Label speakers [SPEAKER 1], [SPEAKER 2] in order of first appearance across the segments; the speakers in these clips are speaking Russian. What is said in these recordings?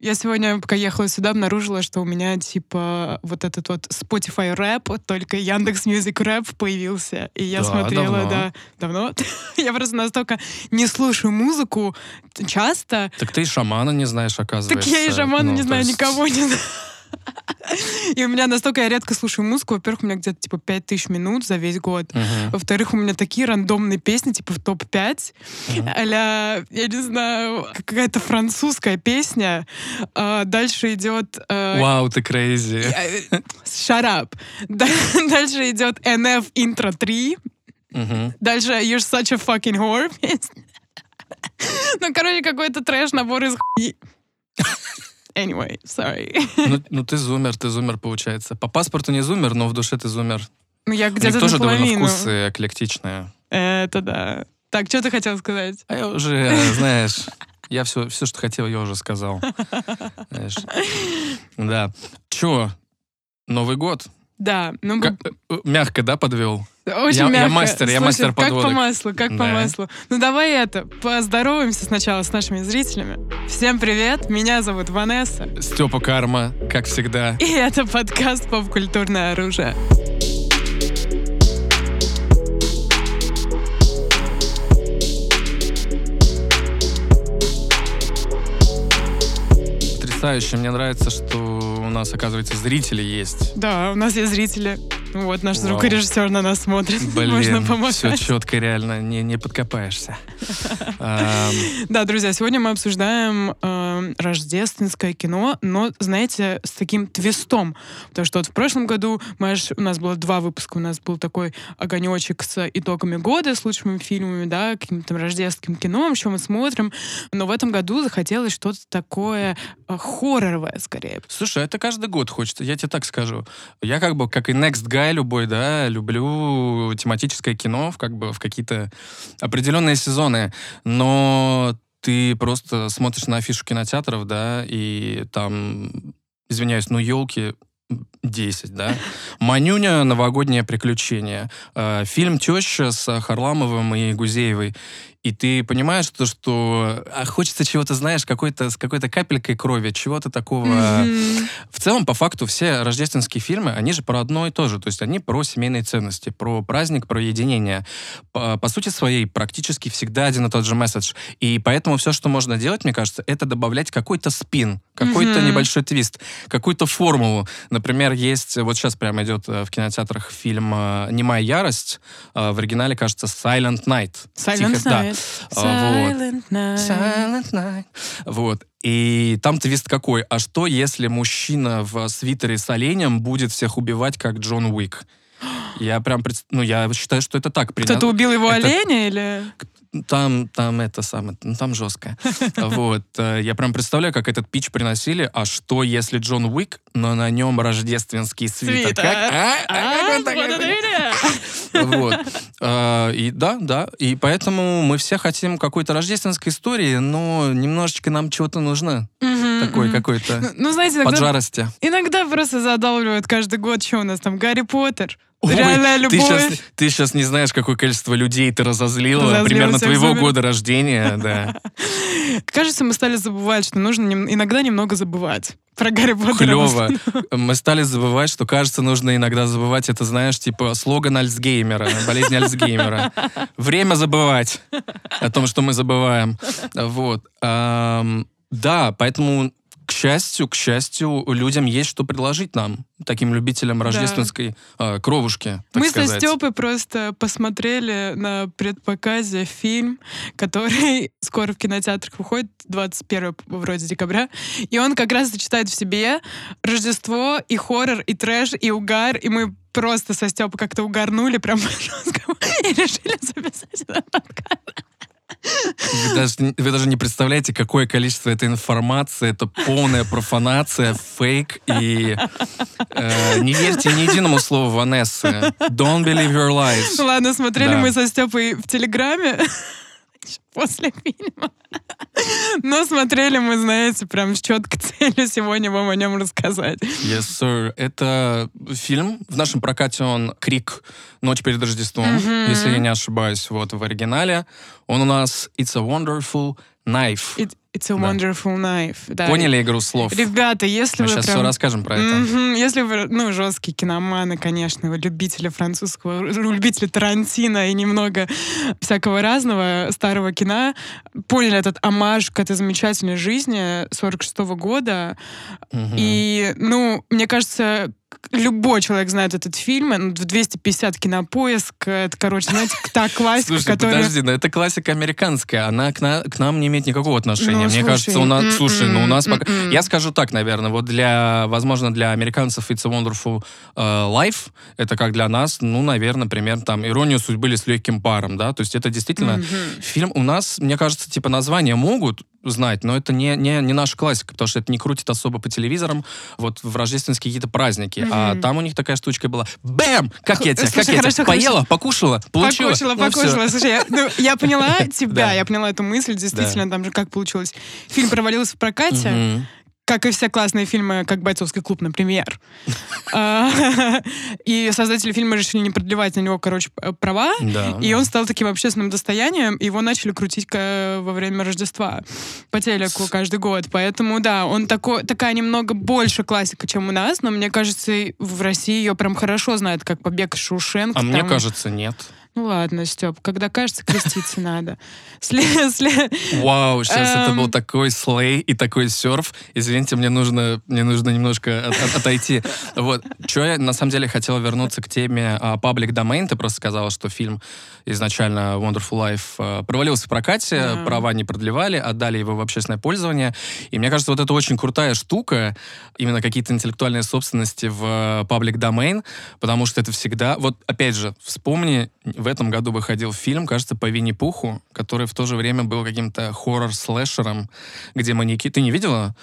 [SPEAKER 1] Я сегодня, пока ехала сюда, обнаружила, что у меня, типа, вот этот вот Spotify Wrapped, только Яндекс Music Wrapped появился. И я
[SPEAKER 2] Да,
[SPEAKER 1] смотрела,
[SPEAKER 2] давно.
[SPEAKER 1] да, давно. я просто настолько не слушаю музыку часто.
[SPEAKER 2] Так ты и шамана не знаешь,
[SPEAKER 1] Так
[SPEAKER 2] оказывается.
[SPEAKER 1] я и шамана
[SPEAKER 2] Ну,
[SPEAKER 1] не знаю,
[SPEAKER 2] есть-
[SPEAKER 1] никого не знаю. И у меня настолько я редко слушаю музыку. Во-первых, у меня где-то типа 5000 минут за весь год.
[SPEAKER 2] Мгм.
[SPEAKER 1] Во-вторых, у меня такие рандомные песни, типа в топ-5.
[SPEAKER 2] Мгм.
[SPEAKER 1] а я не знаю, какая-то французская песня. А, дальше идет... э,
[SPEAKER 2] Вау, ты крейзи.
[SPEAKER 1] э, Shut up. Да- Дальше идет NF Intro 3.
[SPEAKER 2] Мгм.
[SPEAKER 1] Дальше You're such a fucking whore. Ну, короче, какой-то трэш-набор из хуйни. Anyway, sorry.
[SPEAKER 2] Ну, ну, ты зумер, ты зумер, получается. По паспорту не зумер, но в душе ты зумер.
[SPEAKER 1] Ну, я
[SPEAKER 2] У них
[SPEAKER 1] где-то
[SPEAKER 2] тоже довольно вкусы эклектичные.
[SPEAKER 1] Это да. Так, что ты хотел сказать?
[SPEAKER 2] А я уже, э, знаешь, я все, все, что хотел, я уже сказал. Знаешь. Да. Чё? Новый год?
[SPEAKER 1] Да, ну,
[SPEAKER 2] Как- э, мягко, да, подвел?
[SPEAKER 1] Очень
[SPEAKER 2] Я- я
[SPEAKER 1] мягко.
[SPEAKER 2] мастер, я
[SPEAKER 1] Слушай,
[SPEAKER 2] мастер
[SPEAKER 1] Как по
[SPEAKER 2] подводок.
[SPEAKER 1] маслу, как по
[SPEAKER 2] Да.
[SPEAKER 1] маслу. Ну давай это, поздороваемся сначала с нашими зрителями. Всем привет, меня зовут Ванесса.
[SPEAKER 2] Степа Карма, как всегда.
[SPEAKER 1] И это подкаст «Поп-культурное оружие».
[SPEAKER 2] Потрясающе. Мне нравится, что у нас, оказывается, зрители есть.
[SPEAKER 1] Да, у нас есть зрители. Вот наш
[SPEAKER 2] Вау.
[SPEAKER 1] звукорежиссер на нас смотрит.
[SPEAKER 2] Блин,
[SPEAKER 1] Можно
[SPEAKER 2] все
[SPEAKER 1] помахать.
[SPEAKER 2] четко, реально, не, не подкопаешься.
[SPEAKER 1] Да, друзья, сегодня мы обсуждаем рождественское кино, но, знаете, с таким твистом. Потому что вот в прошлом году аж- у нас было два выпуска. У нас был такой огонечек с итогами года, с лучшими фильмами, да, каким-то рождественским кино, что мы смотрим. Но в этом году захотелось что-то такое э, хорроровое, скорее.
[SPEAKER 2] Слушай, это каждый год хочется, я тебе так скажу. Я как бы, как и Next Guy любой, да, люблю тематическое кино в, как бы, в какие-то определенные сезоны, но ты просто смотришь на афишу кинотеатров, да, и там, извиняюсь, ну, елки 10, да. Манюня «Новогоднее приключение». Э, Фильм «Теща» с Харламовым и Гузеевой. И ты понимаешь, то, что а, хочется чего-то, знаешь, какой-то, с какой-то капелькой крови, чего-то такого.
[SPEAKER 1] Мгм.
[SPEAKER 2] В целом, по факту, все рождественские фильмы, они же про одно и то же. То есть они про семейные ценности, про праздник, про единение. По, по сути своей, практически всегда один и тот же месседж. И поэтому все, что можно делать, мне кажется, это добавлять какой-то спин, какой-то
[SPEAKER 1] Мгм.
[SPEAKER 2] небольшой твист, какую-то формулу. Например, есть, вот сейчас прямо идет э, в кинотеатрах фильм э, «Немая ярость». Э, В оригинале, кажется, «Silent Night».
[SPEAKER 1] Silent
[SPEAKER 2] Тихо- да.
[SPEAKER 1] Night.
[SPEAKER 2] А, вот.
[SPEAKER 1] Silent Night.
[SPEAKER 2] Silent Night. Вот. И там твист какой? А что, если мужчина в свитере с оленем будет всех убивать, как Джон Уик? Я прям, ну, я считаю, что это так.
[SPEAKER 1] Кто-то убил его
[SPEAKER 2] это-
[SPEAKER 1] оленя или...
[SPEAKER 2] Там, там это самое, ну, там жестко. Вот. э, Я прям представляю, как этот пич приносили. А что, если Джон Уик, но на нем рождественский свитер? Как? А? А
[SPEAKER 1] А, вот.
[SPEAKER 2] А, И да, да. И поэтому мы все хотим какой-то рождественской истории, но немножечко нам чего-то нужно. Такой какой-то
[SPEAKER 1] Ну, Ну, знаете, иногда,
[SPEAKER 2] поджарости.
[SPEAKER 1] иногда просто задалбливают каждый год, что у нас там, Гарри Поттер,
[SPEAKER 2] Ой,
[SPEAKER 1] реальная
[SPEAKER 2] ты
[SPEAKER 1] любовь.
[SPEAKER 2] сейчас, ты сейчас не знаешь, какое количество людей ты разозлила,
[SPEAKER 1] Разозлила
[SPEAKER 2] примерно твоего
[SPEAKER 1] зумеров.
[SPEAKER 2] года рождения, да.
[SPEAKER 1] Кажется, мы стали забывать, что нужно иногда немного забывать про Гарри Поттера.
[SPEAKER 2] Клево. Мы стали забывать, что, кажется, нужно иногда забывать. Это, знаешь, типа слоган Альцгеймера, болезнь Альцгеймера. Время забывать о том, что мы забываем. Вот. Да, поэтому, к счастью, к счастью, людям есть что предложить нам, таким любителям рождественской а, кровушки, так
[SPEAKER 1] Мы со
[SPEAKER 2] сказать.
[SPEAKER 1] Степой просто посмотрели на предпоказе фильм, который скоро в кинотеатрах выходит, 21 вроде декабря, и он как раз сочетает в себе Рождество и хоррор, и трэш, и угар, и мы просто со Степой как-то угарнули прям и решили записать этот подкаст.
[SPEAKER 2] Вы даже, не- вы даже не представляете, какое количество этой информации. Это полная профанация, фейк. И э, не верьте ни единому слову Ванессы. Don't believe your lies.
[SPEAKER 1] Ладно, смотрели
[SPEAKER 2] Да.
[SPEAKER 1] мы со Степой в Телеграме после фильма. Но смотрели мы, знаете, прям с четкой целью сегодня вам о нем рассказать.
[SPEAKER 2] Yes, sir. Это фильм. В нашем прокате он «Крик. Ночь перед Рождеством»,
[SPEAKER 1] Мгм.
[SPEAKER 2] если я не ошибаюсь. Вот в оригинале. Он у нас «It's a wonderful Knife.
[SPEAKER 1] It- It's a
[SPEAKER 2] Да.
[SPEAKER 1] wonderful knife. Да.
[SPEAKER 2] Поняли игру слов?
[SPEAKER 1] Ребята, если
[SPEAKER 2] Мы
[SPEAKER 1] вы
[SPEAKER 2] сейчас
[SPEAKER 1] прям...
[SPEAKER 2] все расскажем про это.
[SPEAKER 1] Мгм. Если вы, ну, жесткие киноманы, конечно, вы любители французского, любители Тарантино и немного всякого разного старого кино, поняли этот амаж к этой замечательной жизни 46 года.
[SPEAKER 2] Мгм.
[SPEAKER 1] И, ну, мне кажется, любой человек знает этот фильм, он в 250 кинопоиск, это, короче, знаете, та классика,
[SPEAKER 2] Слушай,
[SPEAKER 1] которая...
[SPEAKER 2] подожди, но это классика американская, она к, на- к нам не имеет никакого отношения.
[SPEAKER 1] Ну,
[SPEAKER 2] Мне
[SPEAKER 1] слушай,
[SPEAKER 2] кажется, у нас,
[SPEAKER 1] м-м,
[SPEAKER 2] слушай, ну у нас пока...
[SPEAKER 1] м-м.
[SPEAKER 2] Я скажу так, наверное, вот для, возможно, для американцев It's a Wonderful э, Life, это как для нас, ну, наверное, примерно там «Иронию судьбы» или «С легким паром», да, то есть это действительно
[SPEAKER 1] Мгм.
[SPEAKER 2] фильм у нас, мне кажется, типа названия могут знать, но это не, не, не наша классика, потому что это не крутит особо по телевизорам вот в рождественские какие-то праздники. А
[SPEAKER 1] Мгм.
[SPEAKER 2] там у них такая штучка была. Бэм! Как я тебя, как я тебя поела, покушала, получила?
[SPEAKER 1] Покушала,
[SPEAKER 2] Ну,
[SPEAKER 1] покушала. Слушай, я, ну, я поняла тебя, я поняла эту мысль, действительно, там же как получилось. Фильм провалился в прокате. Как и все классные фильмы, как «Бойцовский клуб», например. А, И создатели фильма решили не продлевать на него, короче, права, и он стал таким общественным достоянием, его начали крутить во время Рождества по телеку каждый год. Поэтому, да, он такой, такая немного больше классика, чем у нас, но мне кажется, в России ее прям хорошо знают, как «Побег из Шоушенка».
[SPEAKER 2] А мне кажется, нет.
[SPEAKER 1] Ну ладно, Степ, когда кажется, креститься надо.
[SPEAKER 2] Вау, сейчас это
[SPEAKER 1] Эм.
[SPEAKER 2] был такой слей и такой серф. Извините, мне нужно, мне нужно немножко от- от- отойти. Вот. Что я на самом деле хотел вернуться к теме Public Domain. Ты просто сказала, что фильм изначально Wonderful Life а, провалился в прокате, права не продлевали, отдали его в общественное пользование. И мне кажется, вот это очень крутая штука, именно какие-то интеллектуальные собственности в Public Domain, потому что это всегда... Вот, опять же, вспомни, в этом году выходил фильм, кажется, по Винни-Пуху, который в то же время был каким-то хоррор-слэшером, где маньяки... Ты не видела?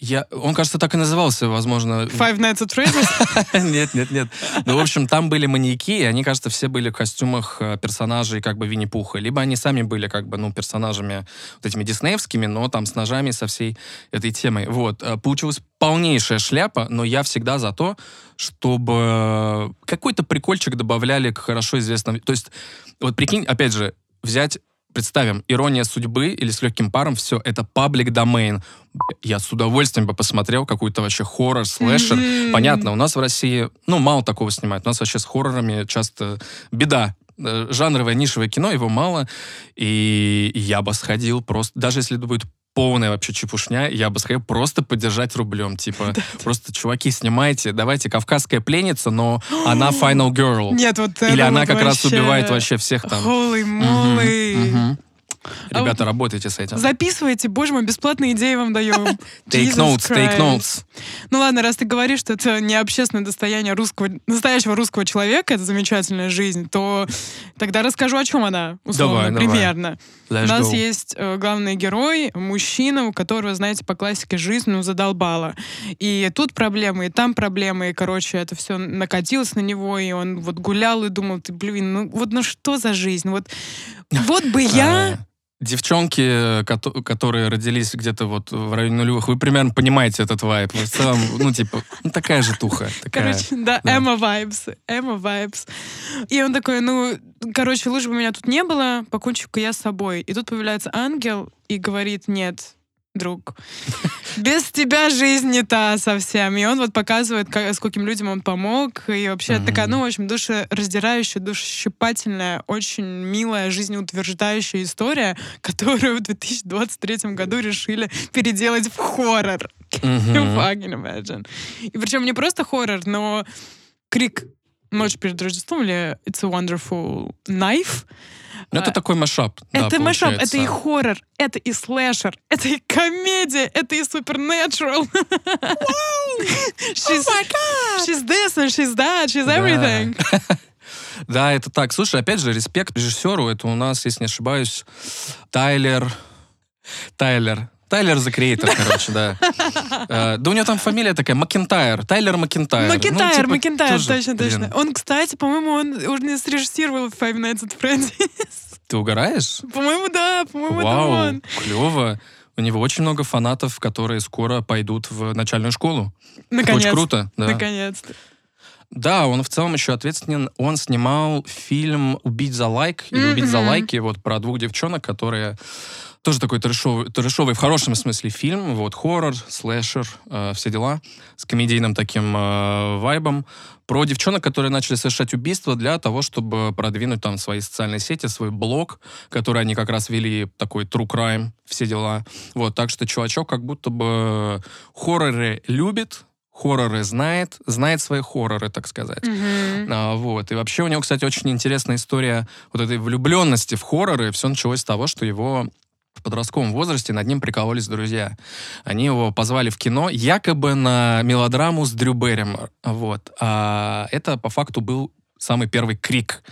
[SPEAKER 2] Я, он, кажется, так и назывался, возможно.
[SPEAKER 1] Five Nights at Freddy's?
[SPEAKER 2] Нет, нет, нет. Ну, в общем, там были маньяки, и они, кажется, все были в костюмах э, персонажей как бы Винни-Пуха. Либо они сами были как бы, ну, персонажами вот этими диснеевскими, но там с ножами, со всей этой темой. Вот. Э, Получилась полнейшая шляпа, но я всегда за то, чтобы какой-то прикольчик добавляли к хорошо известным... То есть, вот прикинь, опять же, взять Представим, ирония судьбы или с легким паром, все, это паблик домен. Я с удовольствием бы посмотрел какой-то вообще хоррор, слэшер.
[SPEAKER 1] Мгм.
[SPEAKER 2] Понятно, у нас в России, ну, мало такого снимают. У нас вообще с хоррорами часто беда. Э, Жанровое, нишевое кино, его мало. И я бы сходил просто, даже если это будет полная вообще чепушня, я бы сходил просто поддержать рублем. Типа, просто, чуваки, снимайте, давайте «Кавказская пленница», но она final girl.
[SPEAKER 1] Нет, вот
[SPEAKER 2] Или она
[SPEAKER 1] вот
[SPEAKER 2] как раз убивает вообще всех там.
[SPEAKER 1] Holy moly.
[SPEAKER 2] Ребята, работайте с этим.
[SPEAKER 1] Записывайте, боже мой, бесплатные идеи вам даем.
[SPEAKER 2] Take notes, take notes.
[SPEAKER 1] Ну ладно, раз ты говоришь, что это не общественное достояние русского, настоящего русского человека, это замечательная жизнь, то тогда расскажу, о чем она, условно,
[SPEAKER 2] Давай, давай.
[SPEAKER 1] примерно.
[SPEAKER 2] Let's
[SPEAKER 1] У нас
[SPEAKER 2] go.
[SPEAKER 1] есть э, главный герой, мужчина, у которого, знаете, по классике жизнь ну, задолбала. И тут проблемы, и там проблемы, и, короче, это все накатилось на него, и он вот гулял и думал, ты, блин, ну вот ну что за жизнь? Вот, вот бы я...
[SPEAKER 2] А, Девчонки, кото- которые родились где-то вот в районе нулевых, вы примерно понимаете этот вайп. В целом, ну, типа, ну, такая же туха. Такая.
[SPEAKER 1] Короче, да,
[SPEAKER 2] да.
[SPEAKER 1] Эмма Вайбс. Эмма Вайбс. И он такой, ну, короче, лучше бы меня тут не было, покончу-ка я с собой. И тут появляется ангел и говорит, нет, друг, без тебя жизнь не та совсем. И он вот показывает, как, скольким людям он помог. И вообще
[SPEAKER 2] Мгм.
[SPEAKER 1] такая, ну, в общем, душераздирающая, душещипательная, очень милая, жизнеутверждающая история, которую в 2023 году решили переделать в хоррор. You fucking imagine. И причем не просто хоррор, но крик «Ночь перед Рождеством» или «It's a wonderful knife».
[SPEAKER 2] Ну, это
[SPEAKER 1] А,
[SPEAKER 2] такой машап. да,
[SPEAKER 1] это машап, это и хоррор, это и слэшер, это и комедия, это и supernatural. She's, she's this and she's that, she's
[SPEAKER 2] Да.
[SPEAKER 1] everything.
[SPEAKER 2] Да, это так. Слушай, опять же, респект режиссеру. Это у нас, если не ошибаюсь, Тайлер... Тайлер. Тайлер the Creator, короче, да. Э, Да у него там фамилия такая, Макентайр. Тайлер Макентайр. Ну,
[SPEAKER 1] Макентайр,
[SPEAKER 2] типа,
[SPEAKER 1] Макентайр, точно, точно. Он, кстати, по-моему, он уже срежиссировал Five Nights at Freddy's.
[SPEAKER 2] Ты угораешь?
[SPEAKER 1] По-моему, да, по-моему, это он.
[SPEAKER 2] клево. У него очень много фанатов, которые скоро пойдут в начальную школу. Это
[SPEAKER 1] Наконец.
[SPEAKER 2] Очень круто, да.
[SPEAKER 1] Наконец-то.
[SPEAKER 2] Да, он в целом еще ответственен. Он снимал фильм «Убить за лайк» или «Убить за лайки», вот про двух девчонок, которые тоже такой трэшовый, трэшовый в хорошем смысле фильм, вот, хоррор, слэшер, э, все дела, с комедийным таким э, вайбом, про девчонок, которые начали совершать убийства для того, чтобы продвинуть там свои социальные сети, свой блог, который они как раз вели, такой true crime, все дела. Вот, так что чувачок как будто бы хорроры любит, хорроры знает, знает свои хорроры, так сказать.
[SPEAKER 1] Мгм.
[SPEAKER 2] А, вот. И вообще у него, кстати, очень интересная история вот этой влюбленности в хорроры. Все началось с того, что его в подростковом возрасте над ним прикололись друзья. Они его позвали в кино якобы на мелодраму с Дрю Берримор. Вот. А это по факту был самый первый крик.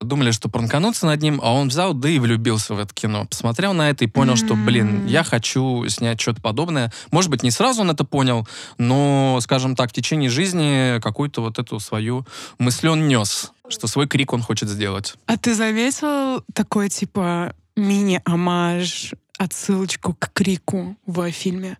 [SPEAKER 2] Думали, что пранкануться над ним, а он взял, да и влюбился в это кино. Посмотрел на это и понял, что, блин, я хочу снять что-то подобное. Может быть, не сразу он это понял, но, скажем так, в течение жизни какую-то вот эту свою мысль он нес, что свой крик он хочет сделать.
[SPEAKER 1] А ты заметил такой, типа, мини-амаж, отсылочку к Крику в фильме?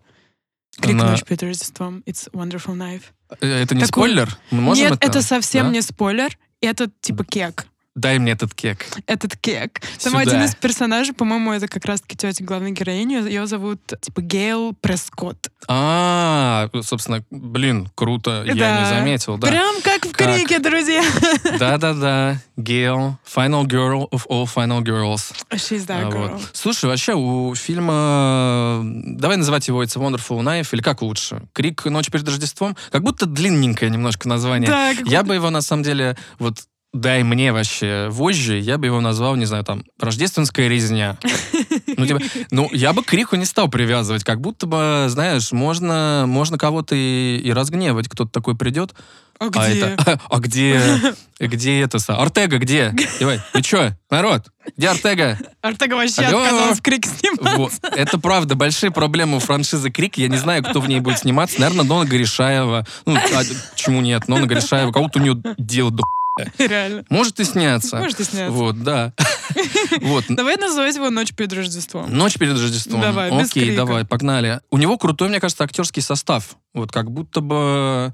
[SPEAKER 1] Крик
[SPEAKER 2] Она-
[SPEAKER 1] «Ночь перед Рождеством» «It's Wonderful Knife».
[SPEAKER 2] Э, Это не
[SPEAKER 1] Такой-
[SPEAKER 2] спойлер? Мы можем
[SPEAKER 1] Нет,
[SPEAKER 2] это?
[SPEAKER 1] это совсем
[SPEAKER 2] Да?
[SPEAKER 1] не спойлер. Это типа кек.
[SPEAKER 2] Дай мне этот кек.
[SPEAKER 1] Этот кек. Там
[SPEAKER 2] Сюда.
[SPEAKER 1] один из персонажей, по-моему, это как раз-таки тетя главной героини. Ее зовут типа Гейл Прескотт.
[SPEAKER 2] А, собственно, блин, круто. Я
[SPEAKER 1] Да.
[SPEAKER 2] не заметил, да.
[SPEAKER 1] Прям как в
[SPEAKER 2] Как?
[SPEAKER 1] крике, друзья.
[SPEAKER 2] Да-да-да. Гейл. Final girl of all final girls.
[SPEAKER 1] She's that
[SPEAKER 2] А,
[SPEAKER 1] girl.
[SPEAKER 2] вот. Слушай, вообще у фильма... Давай называть его It's a Wonderful Knife, или как лучше? Крик «Ночь перед Рождеством»? Как будто длинненькое немножко название.
[SPEAKER 1] Да,
[SPEAKER 2] Я бы его, на самом деле, вот дай мне вообще вожжи, я бы его назвал, не знаю, там, «Рождественская резня». Ну, типа, ну, я бы к крику не стал привязывать, как будто бы, знаешь, можно, можно кого-то и, и разгневать. Кто-то такой придет,
[SPEAKER 1] А
[SPEAKER 2] а
[SPEAKER 1] где?
[SPEAKER 2] это, а где, где это, Артега где? Давай, вы чё, народ, где Артега?
[SPEAKER 1] Артега вообще
[SPEAKER 2] Алло.
[SPEAKER 1] отказалась в крик снимать.
[SPEAKER 2] Вот. Это правда, большие проблемы у франшизы Крик. Я не знаю, кто в ней будет сниматься. Наверное, Нона Горешаева. Ну, а почему нет? Нона Горешаева. Кого-то у нее дело до
[SPEAKER 1] Реально.
[SPEAKER 2] Может и сняться.
[SPEAKER 1] Может и сняться.
[SPEAKER 2] Вот, да. Вот.
[SPEAKER 1] Давай называть его «Ночь перед Рождеством».
[SPEAKER 2] Ночь перед Рождеством.
[SPEAKER 1] Давай, без
[SPEAKER 2] Окей,
[SPEAKER 1] крика.
[SPEAKER 2] давай, погнали. У него крутой, мне кажется, актерский состав. Вот как будто бы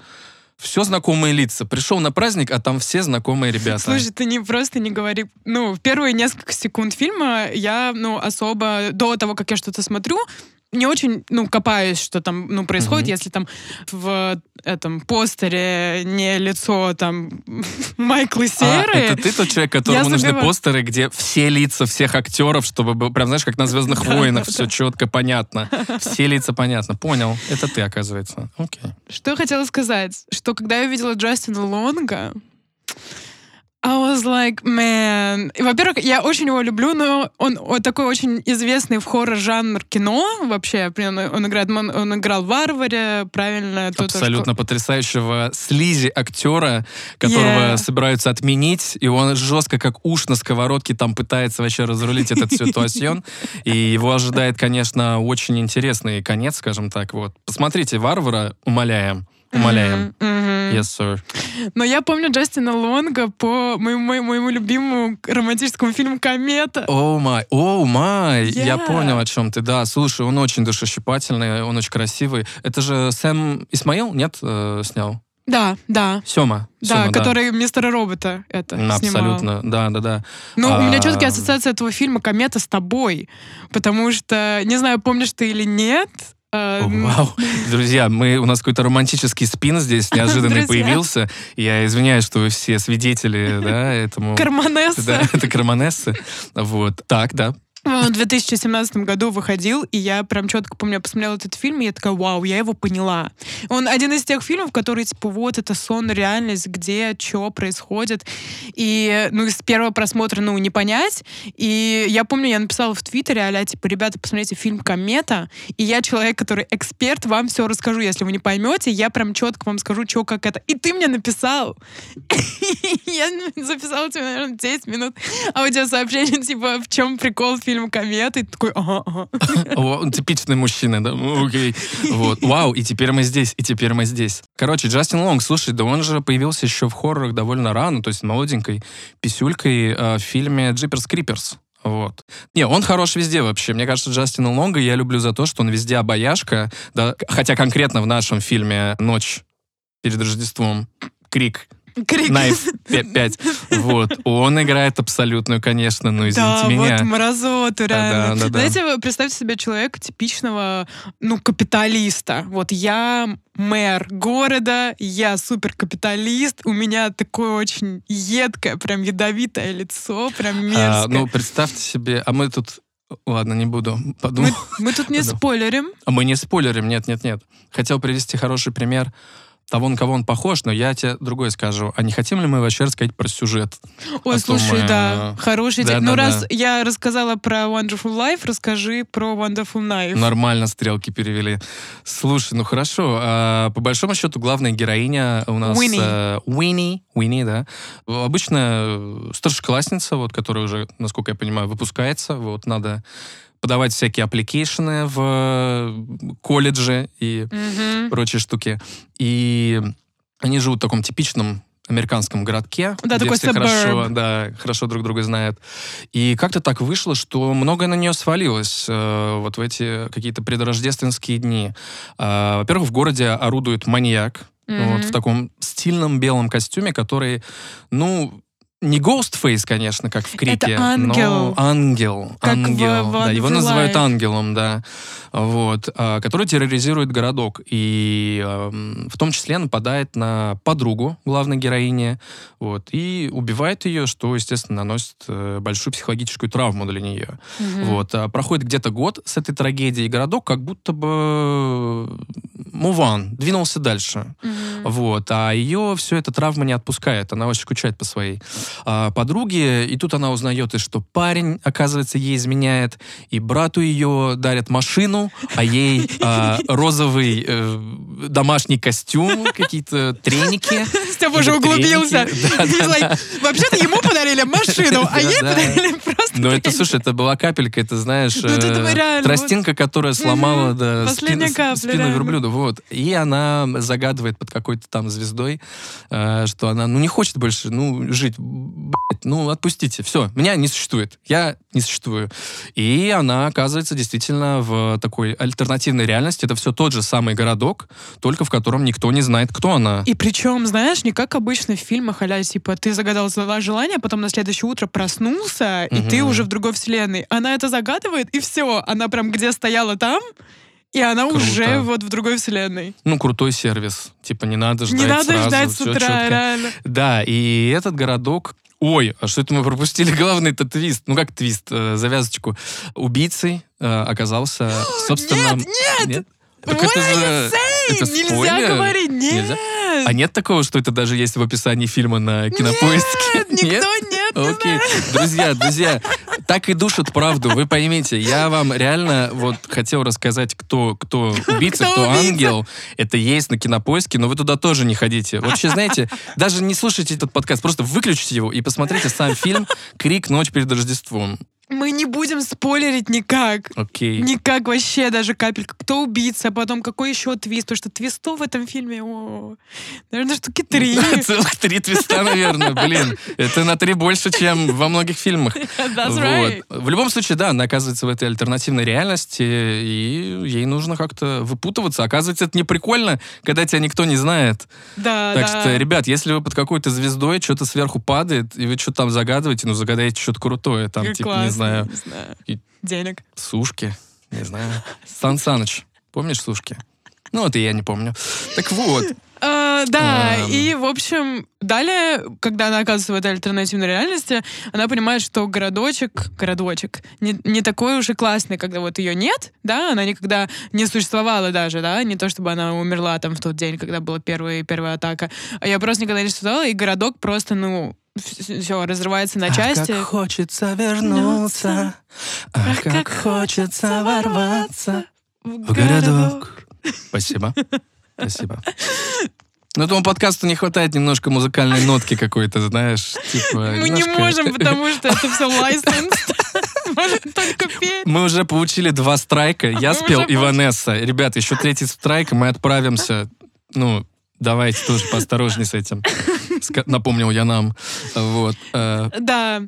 [SPEAKER 2] все знакомые лица. Пришел на праздник, а там все знакомые ребята.
[SPEAKER 1] Слушай, ты не просто не говори. Ну, в первые несколько секунд фильма я, ну, особо до того, как я что-то смотрю, не очень, ну, копаюсь, что там, ну, происходит,
[SPEAKER 2] Мгм.
[SPEAKER 1] если там в этом постере не лицо там Майкла
[SPEAKER 2] А,
[SPEAKER 1] Серы.
[SPEAKER 2] это ты тот человек, которому нужны постеры, где все лица всех актеров, чтобы прям, знаешь, как на Звездных войнах, все четко, понятно. Все лица понятно. Понял. Это ты, оказывается. Окей.
[SPEAKER 1] Что я хотела сказать, что когда я увидела Джастина Лонга, I was like, man. Во-первых, я очень его люблю, но он, он такой очень известный в хоррор-жанр кино вообще. Прям Он, играет, он, он играл в «Варваре», правильно? то, то,
[SPEAKER 2] Абсолютно
[SPEAKER 1] что-
[SPEAKER 2] потрясающего слизи актера, которого
[SPEAKER 1] Yeah.
[SPEAKER 2] собираются отменить, и он жестко, как уж на сковородке, там пытается вообще разрулить этот ситуацион. И его ожидает, конечно, очень интересный конец, скажем так. Вот. Посмотрите «Варвара», умоляем. Умоляем. Yes, sir.
[SPEAKER 1] Но я помню Джастина Лонга по моему, моему, моему любимому романтическому фильму «Комета».
[SPEAKER 2] О май, о май, я понял, о чем ты. Да, слушай, он очень душещипательный, он очень красивый. Это же Сэм Исмаил, нет, э, снял?
[SPEAKER 1] Да, да.
[SPEAKER 2] Сема.
[SPEAKER 1] Да,
[SPEAKER 2] Сема,
[SPEAKER 1] который мистера робота это снимал.
[SPEAKER 2] Абсолютно, да, да, да.
[SPEAKER 1] Ну, у меня
[SPEAKER 2] А,
[SPEAKER 1] четкие ассоциации этого фильма «Комета» с тобой. Потому что, не знаю, помнишь ты или нет,
[SPEAKER 2] О, Вау. Друзья, мы, у нас какой-то романтический спин здесь неожиданно появился. Я извиняюсь, что вы все свидетели, да, этому...
[SPEAKER 1] Карманесса
[SPEAKER 2] Да, это Карманессы. Вот. Так, да.
[SPEAKER 1] В 2017 году выходил, и я прям четко помню, я посмотрела этот фильм, и я такая, вау, я его поняла. Он один из тех фильмов, которые, типа, вот, это сон, реальность, где, что происходит. И, ну, с первого просмотра, ну, не понять. И я помню, я написала в Твиттере, а типа, ребята, посмотрите фильм «Комета», и я человек, который эксперт, вам все расскажу, если вы не поймете, я прям четко вам скажу, что, как это. И ты мне написал. Я записала тебе, наверное, 10 минут аудиосообщение, типа, в чем прикол фильма «Комета», и такой, ага, ага.
[SPEAKER 2] Типичный мужчина, да? Окей. Вот. Вау, и теперь мы здесь, и теперь мы здесь. Короче, Джастин Лонг, слушай, да он же появился еще в хоррорах довольно рано, то есть молоденькой писюлькой э, в фильме «Джиперс Криперс». Вот. Не, он хорош везде вообще. Мне кажется, Джастина Лонга я люблю за то, что он везде обаяшка, да, хотя конкретно в нашем фильме «Ночь перед Рождеством» Крик. Найф 5. Вот. Он играет абсолютную, конечно, ну, извините
[SPEAKER 1] да,
[SPEAKER 2] меня.
[SPEAKER 1] вот мразоту, реально.
[SPEAKER 2] да, да, да.
[SPEAKER 1] Знаете, вы представьте себе человека типичного, ну, капиталиста. Вот я мэр города, я суперкапиталист, у меня такое очень едкое, прям ядовитое лицо, прям мерзкое.
[SPEAKER 2] А, ну, представьте себе, а мы тут... Ладно, не буду. Подумал.
[SPEAKER 1] мы, мы тут не
[SPEAKER 2] Да.
[SPEAKER 1] спойлерим.
[SPEAKER 2] А мы не спойлерим, нет, нет, нет. Хотел привести хороший пример того, на кого он похож, но я тебе другое скажу. А не хотим ли мы вообще рассказать про сюжет?
[SPEAKER 1] Ой,
[SPEAKER 2] Потом,
[SPEAKER 1] слушай,
[SPEAKER 2] э,
[SPEAKER 1] да, хороший
[SPEAKER 2] да,
[SPEAKER 1] тип. Ну,
[SPEAKER 2] да,
[SPEAKER 1] раз
[SPEAKER 2] да.
[SPEAKER 1] я рассказала про Wonderful Life, расскажи про Wonderful Knife.
[SPEAKER 2] Нормально стрелки перевели. Слушай, ну хорошо. а, по большому счету, главная героиня у нас...
[SPEAKER 1] Уинни.
[SPEAKER 2] э, Уинни. Уинни, да. Обычная э, старшеклассница, вот, которая уже, насколько я понимаю, выпускается. Вот, надо подавать всякие application ы в э, колледже и
[SPEAKER 1] Мгм.
[SPEAKER 2] прочие штуки. И они живут в таком типичном американском городке,
[SPEAKER 1] Да,
[SPEAKER 2] где все
[SPEAKER 1] suburb.
[SPEAKER 2] хорошо, да, хорошо друг друга знают. И как-то так вышло, что многое на нее свалилось э, вот в эти какие-то предрождественские дни. А, во-первых, в городе орудует маньяк,
[SPEAKER 1] Мгм.
[SPEAKER 2] вот в таком стильном белом костюме, который, ну, не Ghostface, конечно, как в Крике,
[SPEAKER 1] ангел.
[SPEAKER 2] но ангел.
[SPEAKER 1] Как в
[SPEAKER 2] ангел. да, его называют ангелом, да. Вот, а, который терроризирует городок. И ам, в том числе нападает на подругу главной героини, вот, и убивает ее, что, естественно, наносит э, большую психологическую травму для нее.
[SPEAKER 1] Мгм.
[SPEAKER 2] Вот, а проходит где-то год с этой трагедией, городок как будто бы муван, двинулся дальше.
[SPEAKER 1] Мгм.
[SPEAKER 2] Вот, а ее все это травма не отпускает, она очень скучает по своей а, подруге, и тут она узнает, и что парень, оказывается, ей изменяет, и брату ее дарят машину, а ей а, розовый э, домашний костюм, какие-то треники.
[SPEAKER 1] Степа уже углубился. Вообще-то ему подарили машину, а ей
[SPEAKER 2] да.
[SPEAKER 1] подарили просто...
[SPEAKER 2] Но это, слушай, это была капелька, это, знаешь,
[SPEAKER 1] Ну,
[SPEAKER 2] э, тростинка, которая сломала спину, верблюда. Вот. И она загадывает под какой-то там звездой, э, что она, ну, не хочет больше, ну, жить. Ну, отпустите. Все, меня не существует. Я не существую. И она оказывается действительно в такой альтернативной реальности. Это все тот же самый городок, только в котором никто не знает, кто она.
[SPEAKER 1] И причем, знаешь, не как обычно в фильмах, а типа, ты загадал желание, потом на следующее утро проснулся, и ты уже в другой вселенной. Она это загадывает, и все. Она прям где стояла там, и она
[SPEAKER 2] Круто.
[SPEAKER 1] уже вот в другой вселенной.
[SPEAKER 2] Ну, крутой сервис. Типа, не надо ждать
[SPEAKER 1] не надо
[SPEAKER 2] сразу,
[SPEAKER 1] ждать с утра,
[SPEAKER 2] чётко.
[SPEAKER 1] реально.
[SPEAKER 2] Да, и этот городок... Ой, а что это мы пропустили? Главный это твист. Ну как твист? э, завязочку. Убийцей э, оказался, собственно...
[SPEAKER 1] Нет, нет!
[SPEAKER 2] Так
[SPEAKER 1] What
[SPEAKER 2] это же... это
[SPEAKER 1] Нельзя
[SPEAKER 2] спойлер?
[SPEAKER 1] говорить, нет!
[SPEAKER 2] Нельзя? А нет такого, что это даже есть в описании фильма на кинопоиске?
[SPEAKER 1] Нет, никто нет, не
[SPEAKER 2] Окей. Друзья, друзья, так и душат правду. Вы поймите, я вам реально вот хотел рассказать, кто, кто убийца,
[SPEAKER 1] Кто
[SPEAKER 2] кто,
[SPEAKER 1] убийца?
[SPEAKER 2] ангел. Это есть на кинопоиске, но вы туда тоже не ходите. Вообще, знаете, даже не слушайте этот подкаст, просто выключите его и посмотрите сам фильм «Крик. Ночь перед Рождеством».
[SPEAKER 1] Мы не будем спойлерить никак.
[SPEAKER 2] Окей.
[SPEAKER 1] Никак вообще, даже капелька. Кто убийца, потом какой еще твист. Потому что твистов в этом фильме, о, наверное, штуки три.
[SPEAKER 2] Целых три твиста, наверное. Блин, это на три больше, чем во многих фильмах.
[SPEAKER 1] That's
[SPEAKER 2] Вот.
[SPEAKER 1] right.
[SPEAKER 2] В любом случае, да, она оказывается в этой альтернативной реальности, и ей нужно как-то выпутываться. Оказывается, это не прикольно, когда тебя никто не знает.
[SPEAKER 1] Да,
[SPEAKER 2] так
[SPEAKER 1] да.
[SPEAKER 2] что, ребят, если вы под какой-то звездой, что-то сверху падает, и вы что-то там загадываете, ну, загадайте что-то крутое. Там,
[SPEAKER 1] Как
[SPEAKER 2] типа,
[SPEAKER 1] классно,
[SPEAKER 2] не знаю,
[SPEAKER 1] не знаю.
[SPEAKER 2] и-
[SPEAKER 1] Денег.
[SPEAKER 2] сушки, не знаю. Сан Саныч, помнишь сушки? Ну, и я не помню. Так вот,
[SPEAKER 1] А, да, и, в общем, далее, когда она оказывается в этой альтернативной реальности, она понимает, что городочек, городочек, не, не такой уж и классный, когда вот ее нет, да, она никогда не существовала даже, да, не то чтобы она умерла там в тот день, когда была первая, первая атака, а я просто никогда не существовала, и городок просто, ну, все, разрывается на части.
[SPEAKER 2] Ах, как хочется вернуться, ах, как
[SPEAKER 1] как
[SPEAKER 2] хочется ворваться
[SPEAKER 1] в
[SPEAKER 2] городок. Спасибо. Спасибо. Но этому подкасту не хватает немножко музыкальной нотки какой-то, знаешь, типа...
[SPEAKER 1] Мы не
[SPEAKER 2] немножко-
[SPEAKER 1] можем, потому что это все license. Можем только петь.
[SPEAKER 2] Мы уже получили два страйка. Я
[SPEAKER 1] Мы
[SPEAKER 2] спел и Ванесса. Ребят, еще третий страйк, мы отправимся. Ну, давайте тоже поосторожней с этим. Напомнил я нам. Вот. э,
[SPEAKER 1] Да.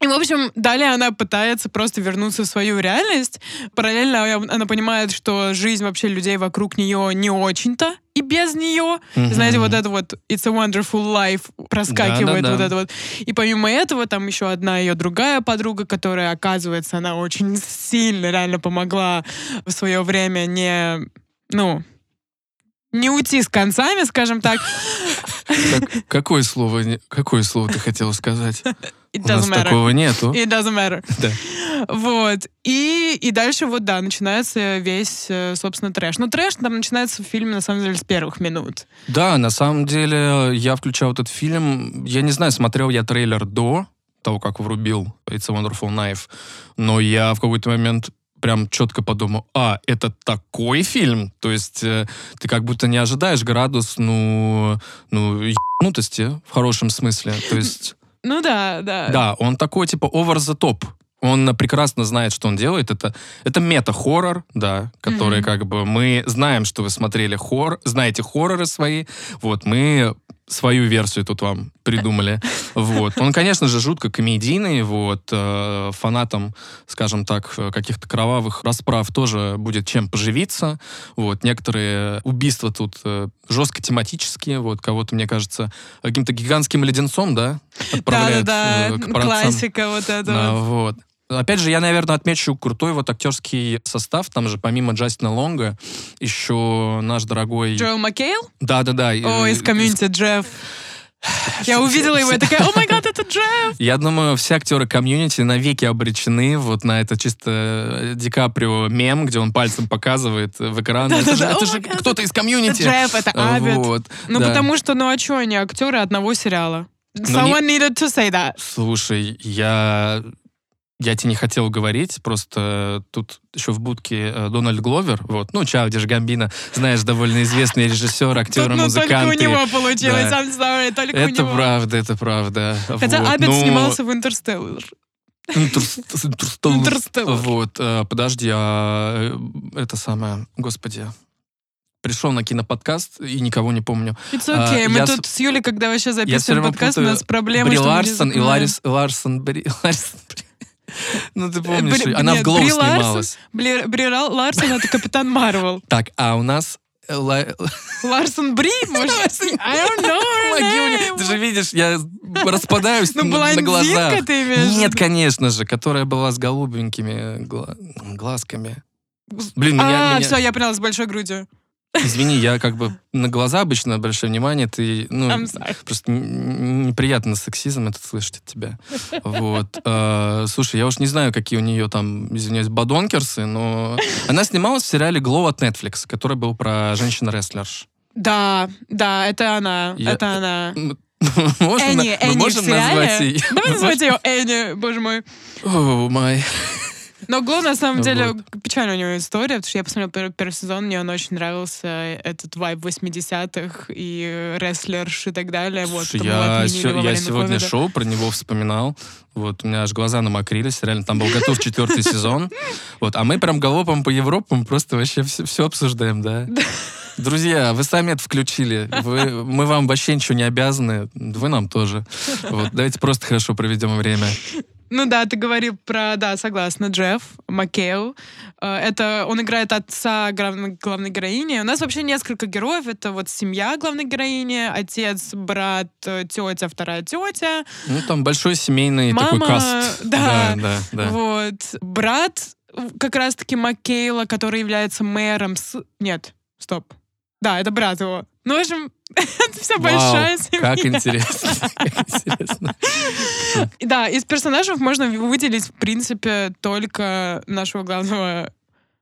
[SPEAKER 1] И, в общем, далее она пытается просто вернуться в свою реальность. Параллельно она понимает, что жизнь вообще людей вокруг нее не очень-то. и без нее.
[SPEAKER 2] Мгм.
[SPEAKER 1] Знаете, вот это вот It's a Wonderful Life проскакивает
[SPEAKER 2] Да-да-да.
[SPEAKER 1] вот это вот. И помимо этого, там еще одна ее другая подруга, которая, оказывается, она очень сильно реально помогла в свое время не, ну, не уйти с концами, скажем так.
[SPEAKER 2] Как- какое слово, какое слово ты хотела сказать?
[SPEAKER 1] It
[SPEAKER 2] У нас
[SPEAKER 1] matter.
[SPEAKER 2] такого нету.
[SPEAKER 1] It doesn't matter.
[SPEAKER 2] Да.
[SPEAKER 1] Вот. И, и дальше вот, да, начинается весь, э, собственно, трэш. Но трэш там начинается в фильме, на самом деле, с первых минут.
[SPEAKER 2] Да, на самом деле, я включал этот фильм. Я не знаю, смотрел я трейлер до того, как врубил It's a Wonderful Knife, но я в какой-то момент прям четко подумал, а, это такой фильм? То есть э, ты как будто не ожидаешь градус, ну, ну, ебнутости в хорошем смысле. То есть,
[SPEAKER 1] Ну да, да.
[SPEAKER 2] да, он такой, типа, over the top. Он э, прекрасно знает, что он делает. Это, это мета-хоррор, да, который
[SPEAKER 1] Мгм.
[SPEAKER 2] как бы мы знаем, что вы смотрели хоррор, знаете хорроры свои. Вот, мы свою версию тут вам придумали. Вот. Он, конечно же, жутко комедийный. Вот. э, Фанатам, скажем так, э, каких-то кровавых расправ тоже будет чем поживиться. Вот. Некоторые убийства тут э, жестко тематические. Вот. Кого-то, мне кажется, каким-то гигантским леденцом, да, отправляют
[SPEAKER 1] Да-да-да,
[SPEAKER 2] э, к праотцам.
[SPEAKER 1] классика вот это
[SPEAKER 2] Да,
[SPEAKER 1] вот.
[SPEAKER 2] вот. Опять же, я, наверное, отмечу крутой вот актерский состав. Там же помимо Джастина Лонга еще наш дорогой...
[SPEAKER 1] Джоэл Маккейл?
[SPEAKER 2] Да-да-да. э,
[SPEAKER 1] О, из Community Джефф. Я увидела его и такая, oh my God, это Джефф!
[SPEAKER 2] Я думаю, все актеры Community навеки обречены вот на это чисто э, Ди Каприо мем, где он пальцем показывает в экран. Это же,
[SPEAKER 1] Да-да-да.
[SPEAKER 2] это же
[SPEAKER 1] God,
[SPEAKER 2] кто-то из
[SPEAKER 1] Это
[SPEAKER 2] Community.
[SPEAKER 1] Джефф, это Абед.
[SPEAKER 2] Вот.
[SPEAKER 1] Ну,
[SPEAKER 2] да.
[SPEAKER 1] потому что, ну а что они, актеры одного сериала?
[SPEAKER 2] Ну,
[SPEAKER 1] Someone needed to say that.
[SPEAKER 2] Слушай, я... Я тебе не хотел говорить, просто тут еще в будке э, Дональд Гловер, вот, ну, Чайлдиш Гамбино, знаешь, довольно известный режиссер, актер,
[SPEAKER 1] Тут, ну, только у
[SPEAKER 2] музыкант.
[SPEAKER 1] него получилось,
[SPEAKER 2] Да.
[SPEAKER 1] I'm sorry, только у
[SPEAKER 2] Это
[SPEAKER 1] него.
[SPEAKER 2] правда, это правда.
[SPEAKER 1] Хотя
[SPEAKER 2] Вот,
[SPEAKER 1] Абед
[SPEAKER 2] ну,
[SPEAKER 1] снимался в «Интерстеллар».
[SPEAKER 2] Интерс- Интерстеллар.
[SPEAKER 1] «Интерстеллар».
[SPEAKER 2] Вот, э, подожди, а э, это самое, господи, пришел на киноподкаст и никого не помню.
[SPEAKER 1] It's
[SPEAKER 2] А,
[SPEAKER 1] okay. Мы
[SPEAKER 2] я
[SPEAKER 1] тут с Юлей, когда вообще записываем подкаст, у нас проблемы,
[SPEAKER 2] Бри Ларсон и. Ларис, Ларсон Бри... Ларсон Бри- Ну, ты помнишь,
[SPEAKER 1] Бри-
[SPEAKER 2] она в
[SPEAKER 1] нет,
[SPEAKER 2] Глоу
[SPEAKER 1] Бри Ларсон.
[SPEAKER 2] снималась.
[SPEAKER 1] Бри, Бри Ларсон — это Капитан Марвел.
[SPEAKER 2] Так, а у нас... э, Ла-
[SPEAKER 1] Ларсон Бри, может? I don't know.
[SPEAKER 2] Ты же видишь, я распадаюсь
[SPEAKER 1] Ну,
[SPEAKER 2] на, на глазах.
[SPEAKER 1] ты имеешь в
[SPEAKER 2] Нет, конечно же, которая была с голубенькими гла- глазками. Блин, меня,
[SPEAKER 1] А,
[SPEAKER 2] меня-
[SPEAKER 1] все, я поняла, с большой грудью.
[SPEAKER 2] Извини, я как бы на глаза обычно обращаю внимание, ты, ну, просто неприятно сексизм это слышать от тебя. Вот. Э, Слушай, я уж не знаю, какие у нее там, извиняюсь, бадонкерсы, но она снималась в сериале «Glow» от Netflix, который был про женщин-рестлерш.
[SPEAKER 1] Да, да, это она,
[SPEAKER 2] Я-
[SPEAKER 1] это она.
[SPEAKER 2] Можем,
[SPEAKER 1] Энни,
[SPEAKER 2] мы
[SPEAKER 1] Энни
[SPEAKER 2] можем назвать ее...
[SPEAKER 1] Давай называть ее Энни, боже мой.
[SPEAKER 2] О, май.
[SPEAKER 1] Но Гло, на самом деле,
[SPEAKER 2] Вот.
[SPEAKER 1] печальная у него история, потому что я посмотрела первый, первый сезон, мне он очень нравился, этот вайб 80-х и рестлерш и так далее. Вот,
[SPEAKER 2] Слушай, я, я сегодня
[SPEAKER 1] ковида.
[SPEAKER 2] шоу про него вспоминал. Вот, у меня аж глаза намокрились. Реально, там был готов четвертый сезон. Вот, а мы прям галопом по Европам просто вообще все, обсуждаем, да? Друзья, вы сами это включили. Вы, мы вам вообще ничего не обязаны. Вы нам тоже. Вот, давайте просто хорошо проведем время.
[SPEAKER 1] Ну да, ты говорил про, да, согласна, Джефф Маккейл. Э, Это он играет отца главной, главной героини. У нас вообще несколько героев. Это вот семья главной героини, отец, брат, э, тетя, вторая тетя.
[SPEAKER 2] Ну, там большой семейный такой
[SPEAKER 1] Мама,
[SPEAKER 2] каст.
[SPEAKER 1] да.
[SPEAKER 2] да, да. да.
[SPEAKER 1] Вот. Брат как раз-таки Маккейла, который является мэром с... Нет, стоп. Да, это брат его. Ну, в общем, это вся
[SPEAKER 2] Вау,
[SPEAKER 1] большая семья.
[SPEAKER 2] как интересно. Как интересно.
[SPEAKER 1] Да, из персонажей можно выделить, в принципе, только нашего главного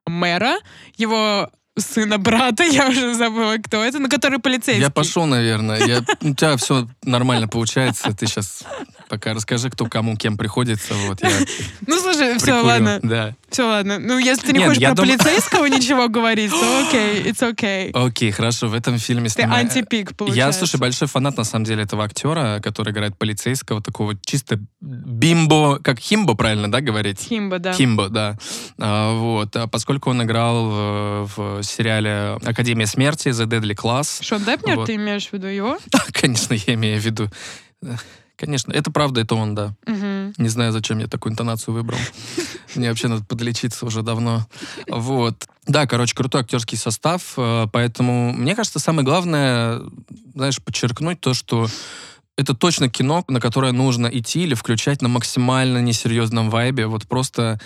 [SPEAKER 1] мэра, его сына-брата, я уже забыла, кто это, но который полицейский.
[SPEAKER 2] Я пошел, наверное. Я, у тебя все нормально получается. Ты сейчас пока расскажи, кто кому кем приходится. Вот я
[SPEAKER 1] Ну, слушай, все, ладно.
[SPEAKER 2] Да.
[SPEAKER 1] Все, ладно. Ну, если ты не
[SPEAKER 2] Нет,
[SPEAKER 1] хочешь
[SPEAKER 2] я
[SPEAKER 1] про
[SPEAKER 2] дум-
[SPEAKER 1] полицейского ничего говорить, то окей, it's okay.
[SPEAKER 2] Окей, хорошо. В этом фильме
[SPEAKER 1] Ты
[SPEAKER 2] снимаю-
[SPEAKER 1] антипик,
[SPEAKER 2] Я,
[SPEAKER 1] получается.
[SPEAKER 2] слушай, большой фанат, на самом деле, этого актера, который играет полицейского, такого чисто бимбо, как химбо, правильно, да, говорить?
[SPEAKER 1] Химба, да.
[SPEAKER 2] Химбо, да. А, вот. А поскольку он играл э, в сериале «Академия смерти» The Deadly Class,
[SPEAKER 1] Шон Депнер,
[SPEAKER 2] Вот.
[SPEAKER 1] ты имеешь в виду его?
[SPEAKER 2] конечно, я имею в виду... Конечно, это правда, это он, да.
[SPEAKER 1] Мгм.
[SPEAKER 2] Не знаю, зачем я такую интонацию выбрал. Мне вообще надо подлечиться уже давно. Вот. Да, короче, крутой актерский состав, э, поэтому, мне кажется, самое главное, знаешь, подчеркнуть то, что это точно кино, на которое нужно идти или включать на максимально несерьезном вайбе. Вот просто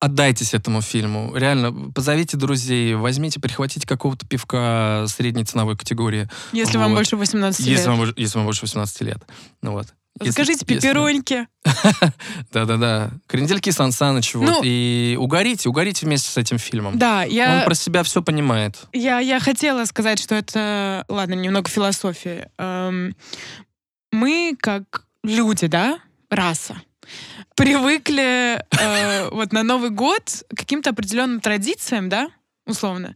[SPEAKER 2] отдайтесь этому фильму. Реально, позовите друзей, возьмите, прихватите какого-то пивка средней ценовой категории,
[SPEAKER 1] Если вам
[SPEAKER 2] Вот.
[SPEAKER 1] больше 18 лет.
[SPEAKER 2] если вам, больше- если вам больше 18 лет. Ну вот.
[SPEAKER 1] Скажите пеппероньки.
[SPEAKER 2] Да-да-да. Крендельки Сан Саныч, вот.
[SPEAKER 1] Ну-
[SPEAKER 2] И угорите, угорите вместе с этим фильмом.
[SPEAKER 1] Да, я...
[SPEAKER 2] Он про себя все понимает.
[SPEAKER 1] Я, я хотела сказать, что это, ладно, немного философии. Эм, мы, как люди, да, раса, привыкли э, вот на Новый год к каким-то определенным традициям, да, условно.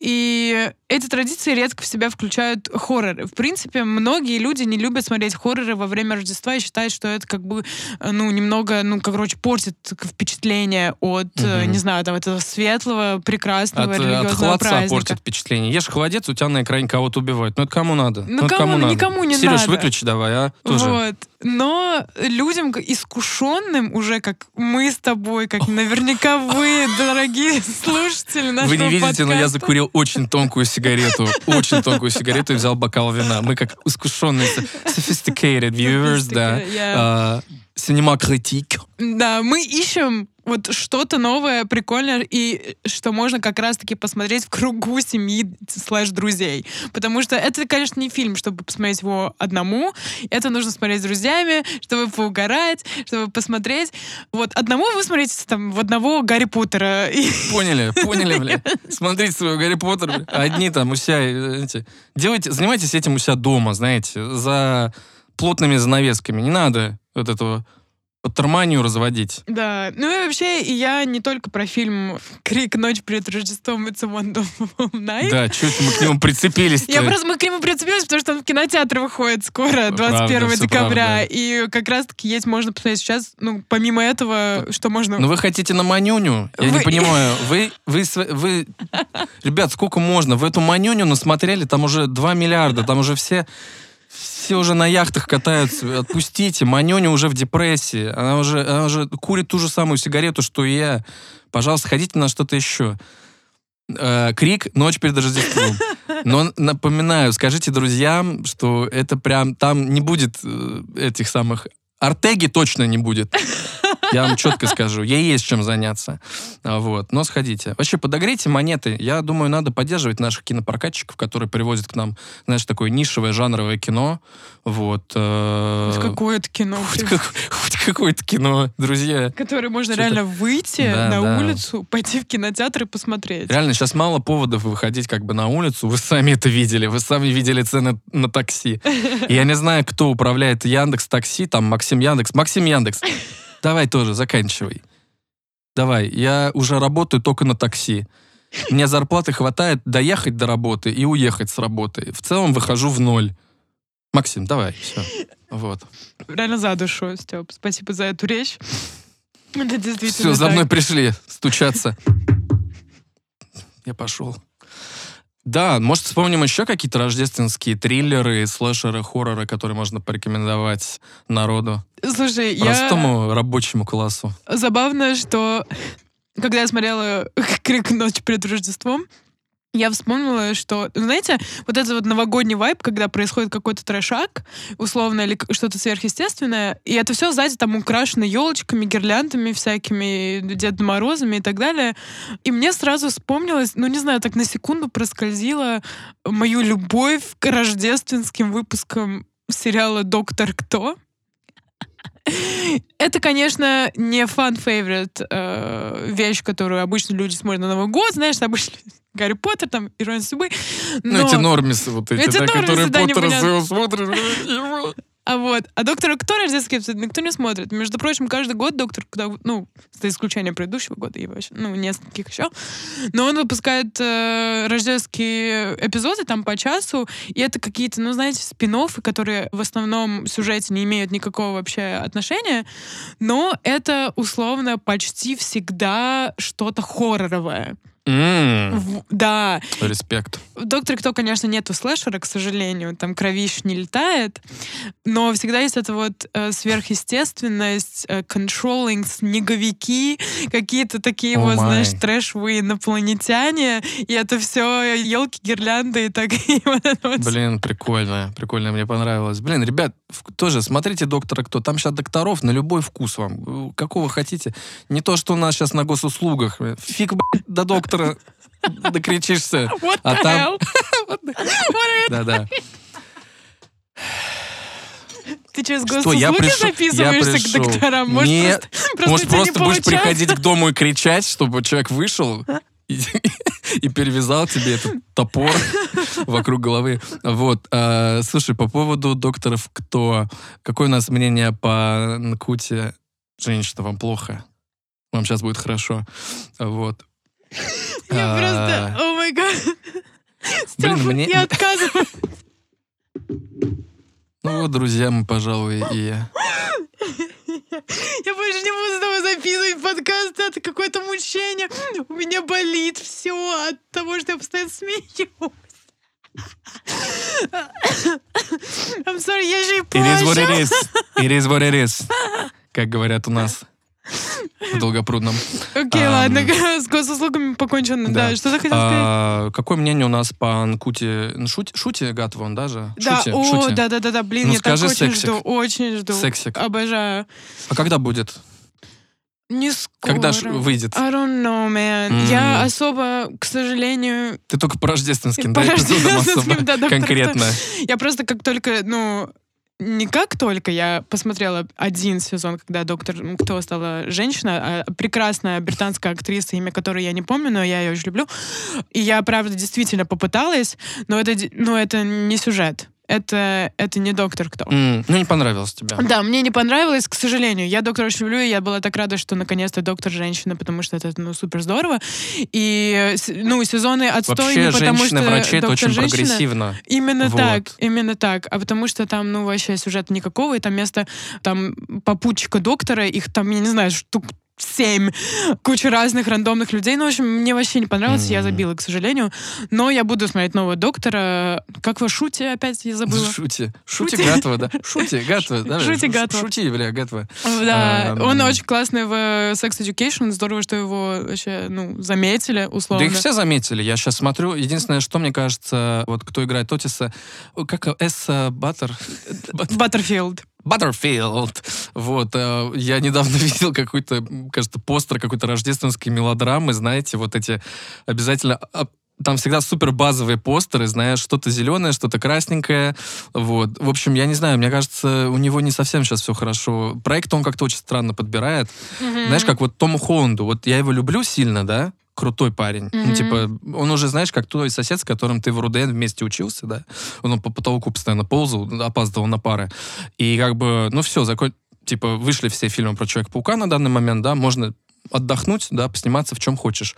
[SPEAKER 1] И эти традиции редко в себя включают хорроры. В принципе, многие люди не любят смотреть хорроры во время Рождества и считают, что это как бы, э, ну, немного, ну, как, короче, портит впечатление от,
[SPEAKER 2] Мгм.
[SPEAKER 1] не знаю, там, этого светлого, прекрасного
[SPEAKER 2] От, э, от
[SPEAKER 1] религиозного
[SPEAKER 2] холодца
[SPEAKER 1] праздника.
[SPEAKER 2] портит впечатление. Ешь холодец, у тебя на экране кого-то убивают. Ну это кому надо?
[SPEAKER 1] Ну,
[SPEAKER 2] это
[SPEAKER 1] кому-
[SPEAKER 2] надо?
[SPEAKER 1] никому не
[SPEAKER 2] Сереж,
[SPEAKER 1] надо.
[SPEAKER 2] выключи давай, а? Тоже.
[SPEAKER 1] Вот. Но людям искушенным, уже как мы с тобой, как наверняка вы, дорогие слушатели нашего
[SPEAKER 2] Вы не видите, но я
[SPEAKER 1] подкаста.
[SPEAKER 2] закурил очень тонкую сигарету. Очень тонкую сигарету и взял бокал вина. Мы как искушенные, sophisticated viewers, да. А, Cinema критик.
[SPEAKER 1] Да, мы ищем вот что-то новое, прикольное, и что можно как раз-таки посмотреть в кругу семьи слэш друзей. Потому что это, конечно, не фильм, чтобы посмотреть его одному. Это нужно смотреть с друзьями, чтобы поугарать, чтобы посмотреть. Вот одному вы смотрите там в одного Гарри Поттера.
[SPEAKER 2] Поняли, поняли, бля. Смотрите своего Гарри Поттера. бля. Одни там у себя, э, эти, делайте, занимайтесь этим у себя дома, знаете, за плотными занавесками. Не надо вот этого патерманию разводить.
[SPEAKER 1] Да, ну и вообще, и я не только про фильм «Крик. Ночь перед Рождеством» Wonderful Night.
[SPEAKER 2] Да, это мы к нему прицепились
[SPEAKER 1] Я просто, мы к нему прицепились, потому что он в кинотеатры выходит скоро, 21
[SPEAKER 2] Правда, всё
[SPEAKER 1] декабря. И как раз-таки есть, можно посмотреть сейчас, ну, помимо этого, что можно...
[SPEAKER 2] Ну вы хотите на манюню? Я не
[SPEAKER 1] Вы-
[SPEAKER 2] понимаю. Вы, вы, вы, ребят, сколько можно? В эту манюню насмотрели, там уже 2 миллиарда, там уже все, все уже на яхтах катаются. Отпустите, манюня уже в депрессии. Она уже, она уже курит ту же самую сигарету, что и я. Пожалуйста, ходите на что-то еще. Э, Крик «Ночь перед Рождеством». Но напоминаю, скажите друзьям, что это прям... Там не будет э, этих самых... Артеги точно не будет. Я вам четко скажу. Ей есть чем заняться. А, Вот. Но сходите. Вообще, подогрейте монеты. Я думаю, надо поддерживать наших кинопрокатчиков, которые привозят к нам, знаешь, такое нишевое жанровое кино. Вот. э,
[SPEAKER 1] Хоть какое-то кино,
[SPEAKER 2] Хоть, как- хоть какое-то кино, друзья.
[SPEAKER 1] которое можно реально выйти
[SPEAKER 2] Да,
[SPEAKER 1] на
[SPEAKER 2] да.
[SPEAKER 1] улицу, пойти в кинотеатр и посмотреть.
[SPEAKER 2] Реально, сейчас мало поводов выходить как бы на улицу. Вы сами это видели. Вы сами видели цены на такси. Я не знаю, кто управляет Яндекс Такси, там Максим Яндекс. Максим Яндекс, давай тоже, заканчивай. Давай, я уже работаю только на такси. Мне зарплаты хватает доехать до работы и уехать с работы. В целом выхожу в ноль. Максим, давай, все. Вот.
[SPEAKER 1] Реально за душу, Степ. Спасибо за эту речь. Это действительно
[SPEAKER 2] Все, за
[SPEAKER 1] так.
[SPEAKER 2] мной пришли стучаться. Я пошел. Да, может, вспомним еще какие-то рождественские триллеры, слэшеры, хорроры, которые можно порекомендовать народу,
[SPEAKER 1] Слушай, я...
[SPEAKER 2] простому рабочему классу.
[SPEAKER 1] Забавно, что когда я смотрела «Крик ночи перед Рождеством», я вспомнила, что, ну, знаете, вот этот вот новогодний вайб, когда происходит какой-то трешак, условно, или что-то сверхъестественное, и это все сзади там украшено елочками, гирляндами всякими, Дедом Морозами и так далее. И мне сразу вспомнилось, ну, не знаю, так на секунду проскользила мою любовь к рождественским выпускам сериала «Доктор Кто». Это, конечно, не фан-фейворит э, вещь, которую обычно люди смотрят на Новый год, знаешь, обычно Гарри Поттер, там, Ирония судьбы.
[SPEAKER 2] Ну,
[SPEAKER 1] Но-
[SPEAKER 2] эти нормисы вот эти,
[SPEAKER 1] Эти
[SPEAKER 2] да,
[SPEAKER 1] нормисы,
[SPEAKER 2] которые
[SPEAKER 1] да,
[SPEAKER 2] Поттера своего смотрят.
[SPEAKER 1] А вот, а доктора кто рождественский эпизод никто не смотрит. Между прочим, каждый год доктор, ну, за исключением предыдущего года и вообще, ну, нескольких еще, но он выпускает э, рождественские эпизоды там по часу, и это какие-то, ну, знаете, спин которые в основном сюжете не имеют никакого вообще отношения, но это условно почти всегда что-то хорроровое.
[SPEAKER 2] М,
[SPEAKER 1] В- Да,
[SPEAKER 2] Респект.
[SPEAKER 1] в «Докторе Кто», конечно, нету слэшера, к сожалению, там кровищ не летает, но всегда есть эта вот э, сверхъестественность, э, controlling, снеговики, какие-то такие
[SPEAKER 2] О
[SPEAKER 1] вот,
[SPEAKER 2] май.
[SPEAKER 1] знаешь, трэшевые инопланетяне, и это все елки, гирлянды и так, и вот вот.
[SPEAKER 2] Блин, прикольно, прикольно, мне понравилось. Блин, ребят, тоже смотрите «Доктора Кто». Там сейчас докторов на любой вкус вам. Э, Какого хотите. Не то, что у нас сейчас на госуслугах. Фиг, блядь, до доктора докричишься.
[SPEAKER 1] What
[SPEAKER 2] А там- Да-да.
[SPEAKER 1] Ты через
[SPEAKER 2] Что, я
[SPEAKER 1] госуслуги
[SPEAKER 2] пришел- я
[SPEAKER 1] записываешься к
[SPEAKER 2] пришел.
[SPEAKER 1] докторам? Может,
[SPEAKER 2] Нет.
[SPEAKER 1] просто, просто
[SPEAKER 2] Может,
[SPEAKER 1] не
[SPEAKER 2] просто будешь приходить к дому и кричать, чтобы человек вышел и, и перевязал тебе этот топор вокруг головы. Вот. а, слушай, по поводу докторов кто? Какое у нас мнение по Нкуте? Женщина, вам плохо? Вам сейчас будет хорошо. Вот.
[SPEAKER 1] Я
[SPEAKER 2] А,
[SPEAKER 1] просто... О май гад. Стёпа, я отказываюсь.
[SPEAKER 2] Ну вот, друзья, мы, пожалуй, и...
[SPEAKER 1] Я больше не буду с тобой записывать подкаст. Это какое-то мучение. У меня болит все от того, что я постоянно смеюсь. I'm sorry, я же и
[SPEAKER 2] It is what it
[SPEAKER 1] плачу.
[SPEAKER 2] is. It is what it is. Как говорят у нас в Долгопрудном.
[SPEAKER 1] Окей,
[SPEAKER 2] Ам.
[SPEAKER 1] ладно, с госуслугами покончено. Да,
[SPEAKER 2] Да.
[SPEAKER 1] что ты хотел сказать?
[SPEAKER 2] А, какое мнение у нас по Анкуте? Ну, Шути, шути Гатва он даже?
[SPEAKER 1] Да,
[SPEAKER 2] Шути,
[SPEAKER 1] о,
[SPEAKER 2] шути.
[SPEAKER 1] да, да, да, да, блин,
[SPEAKER 2] Ну,
[SPEAKER 1] я так
[SPEAKER 2] скажи
[SPEAKER 1] очень
[SPEAKER 2] сексик.
[SPEAKER 1] жду, очень жду.
[SPEAKER 2] Сексик.
[SPEAKER 1] Обожаю.
[SPEAKER 2] А когда будет?
[SPEAKER 1] Не скоро.
[SPEAKER 2] Когда ж выйдет?
[SPEAKER 1] I don't know, man.
[SPEAKER 2] М.
[SPEAKER 1] Я особо, к сожалению,
[SPEAKER 2] Ты только по рождественским,
[SPEAKER 1] По
[SPEAKER 2] да,
[SPEAKER 1] рождественским, да,
[SPEAKER 2] конкретно.
[SPEAKER 1] Я просто как только, ну, не как только я посмотрела один сезон, когда доктор Кто стала женщина, а прекрасная британская актриса, имя которой я не помню, но я ее очень люблю. И я, правда, действительно попыталась, но это, ну, это не сюжет. Это, это не доктор Кто.
[SPEAKER 2] М, Ну, не понравилось тебе.
[SPEAKER 1] Да, мне не понравилось, к сожалению. Я доктора очень люблю, и я была так рада, что наконец-то доктор женщина, потому что это, ну, супер здорово. И, ну, сезоны отстой
[SPEAKER 2] Вообще,
[SPEAKER 1] потому, что
[SPEAKER 2] это
[SPEAKER 1] доктор
[SPEAKER 2] очень
[SPEAKER 1] женщина.
[SPEAKER 2] прогрессивно.
[SPEAKER 1] Именно
[SPEAKER 2] Вот.
[SPEAKER 1] так, именно так. А потому что там, ну, вообще сюжета никакого, и там вместо там попутчика доктора, их там, я не знаю, штук семь, куча разных рандомных людей. Ну, в общем, мне вообще не понравилось, я
[SPEAKER 2] М.
[SPEAKER 1] забила, к сожалению. Но я буду смотреть нового доктора. Как вы шути опять я забыла?
[SPEAKER 2] Шути. Шути
[SPEAKER 1] Шути.
[SPEAKER 2] Гатва, да. Шути Гатва. да.
[SPEAKER 1] Шути
[SPEAKER 2] Ш-
[SPEAKER 1] Гатва.
[SPEAKER 2] Шути, бля, Гатва.
[SPEAKER 1] Да,
[SPEAKER 2] Эм.
[SPEAKER 1] он очень классный в э, Sex Education. Здорово, что его вообще, ну, заметили, условно.
[SPEAKER 2] Да их все заметили. Я сейчас смотрю. Единственное, что мне кажется, вот кто играет Отиса, о, как Эсса Баттер?
[SPEAKER 1] Баттерфилд.
[SPEAKER 2] Баттерфилд. Вот. э, Я недавно видел какой-то, кажется, постер какой-то рождественской мелодрамы, знаете, вот эти обязательно... а, Там всегда супер базовые постеры, знаешь, что-то зеленое, что-то красненькое. Вот. В общем, я не знаю, мне кажется, у него не совсем сейчас все хорошо. Проект он как-то очень странно подбирает. Знаешь, как вот Тому Холланду, вот я его люблю сильно, да, крутой парень. Ну,
[SPEAKER 1] Мгм.
[SPEAKER 2] типа, он уже, знаешь, как твой сосед, с которым ты в РУДН вместе учился, да, он по потолку постоянно ползал, опаздывал на пары. И как бы, ну все, закон... типа, вышли все фильмы про Человека-паука на данный момент, да, можно отдохнуть, да, посниматься в чем хочешь.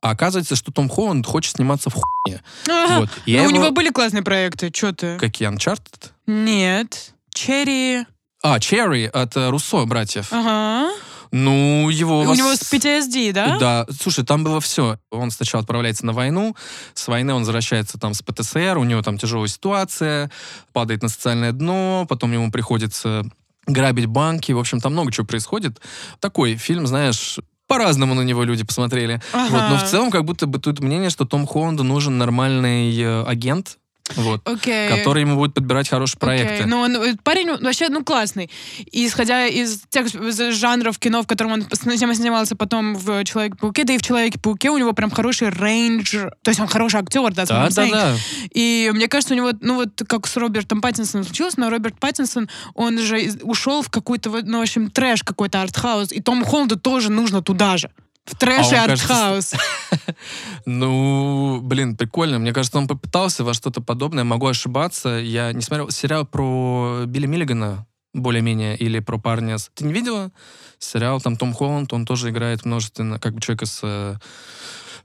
[SPEAKER 2] А оказывается, что Том Холланд хочет сниматься в хуйне.
[SPEAKER 1] Ага.
[SPEAKER 2] Вот.
[SPEAKER 1] Ну, у
[SPEAKER 2] его-
[SPEAKER 1] него были классные проекты, что ты?
[SPEAKER 2] Какие, Uncharted?
[SPEAKER 1] Нет. Черри.
[SPEAKER 2] А, Черри от э, Руссо братьев.
[SPEAKER 1] Ага.
[SPEAKER 2] Ну, его...
[SPEAKER 1] У
[SPEAKER 2] вос-
[SPEAKER 1] него с PTSD, да?
[SPEAKER 2] Да, слушай, там было все. Он сначала отправляется на войну, с войны он возвращается там с ПТСР, у него там тяжелая ситуация, падает на социальное дно, потом ему приходится грабить банки, в общем, там много чего происходит. Такой фильм, знаешь, по-разному на него люди посмотрели.
[SPEAKER 1] Ага.
[SPEAKER 2] Вот, но в целом как будто бы тут мнение, что Том Холланду нужен нормальный э, агент, вот,
[SPEAKER 1] Окей.
[SPEAKER 2] который ему будет подбирать хорошие проекты.
[SPEAKER 1] Ну, он, э, парень ну, вообще, ну, классный. И исходя из тех з- жанров кино, в котором он снимался потом в «Человеке-пауке», да и в «Человеке-пауке» у него прям хороший рейндж. То есть он хороший актер, да,
[SPEAKER 2] Да, да, да.
[SPEAKER 1] И мне кажется, у него, ну вот как с Робертом Паттинсоном случилось, но Роберт Паттинсон, он же из- ушел в какой-то, ну, в общем, трэш какой-то артхаус, и Тому Холланду тоже нужно туда же. В трэш и
[SPEAKER 2] А кажется,
[SPEAKER 1] артхаус.
[SPEAKER 2] Ну, блин, прикольно. Мне кажется, он попытался во что-то подобное. Могу ошибаться. Я не смотрел сериал про Билли Миллигана, более-менее, или про парня. Ты не видела сериал? Там Том Холланд, он тоже играет множественно, как бы человека с э,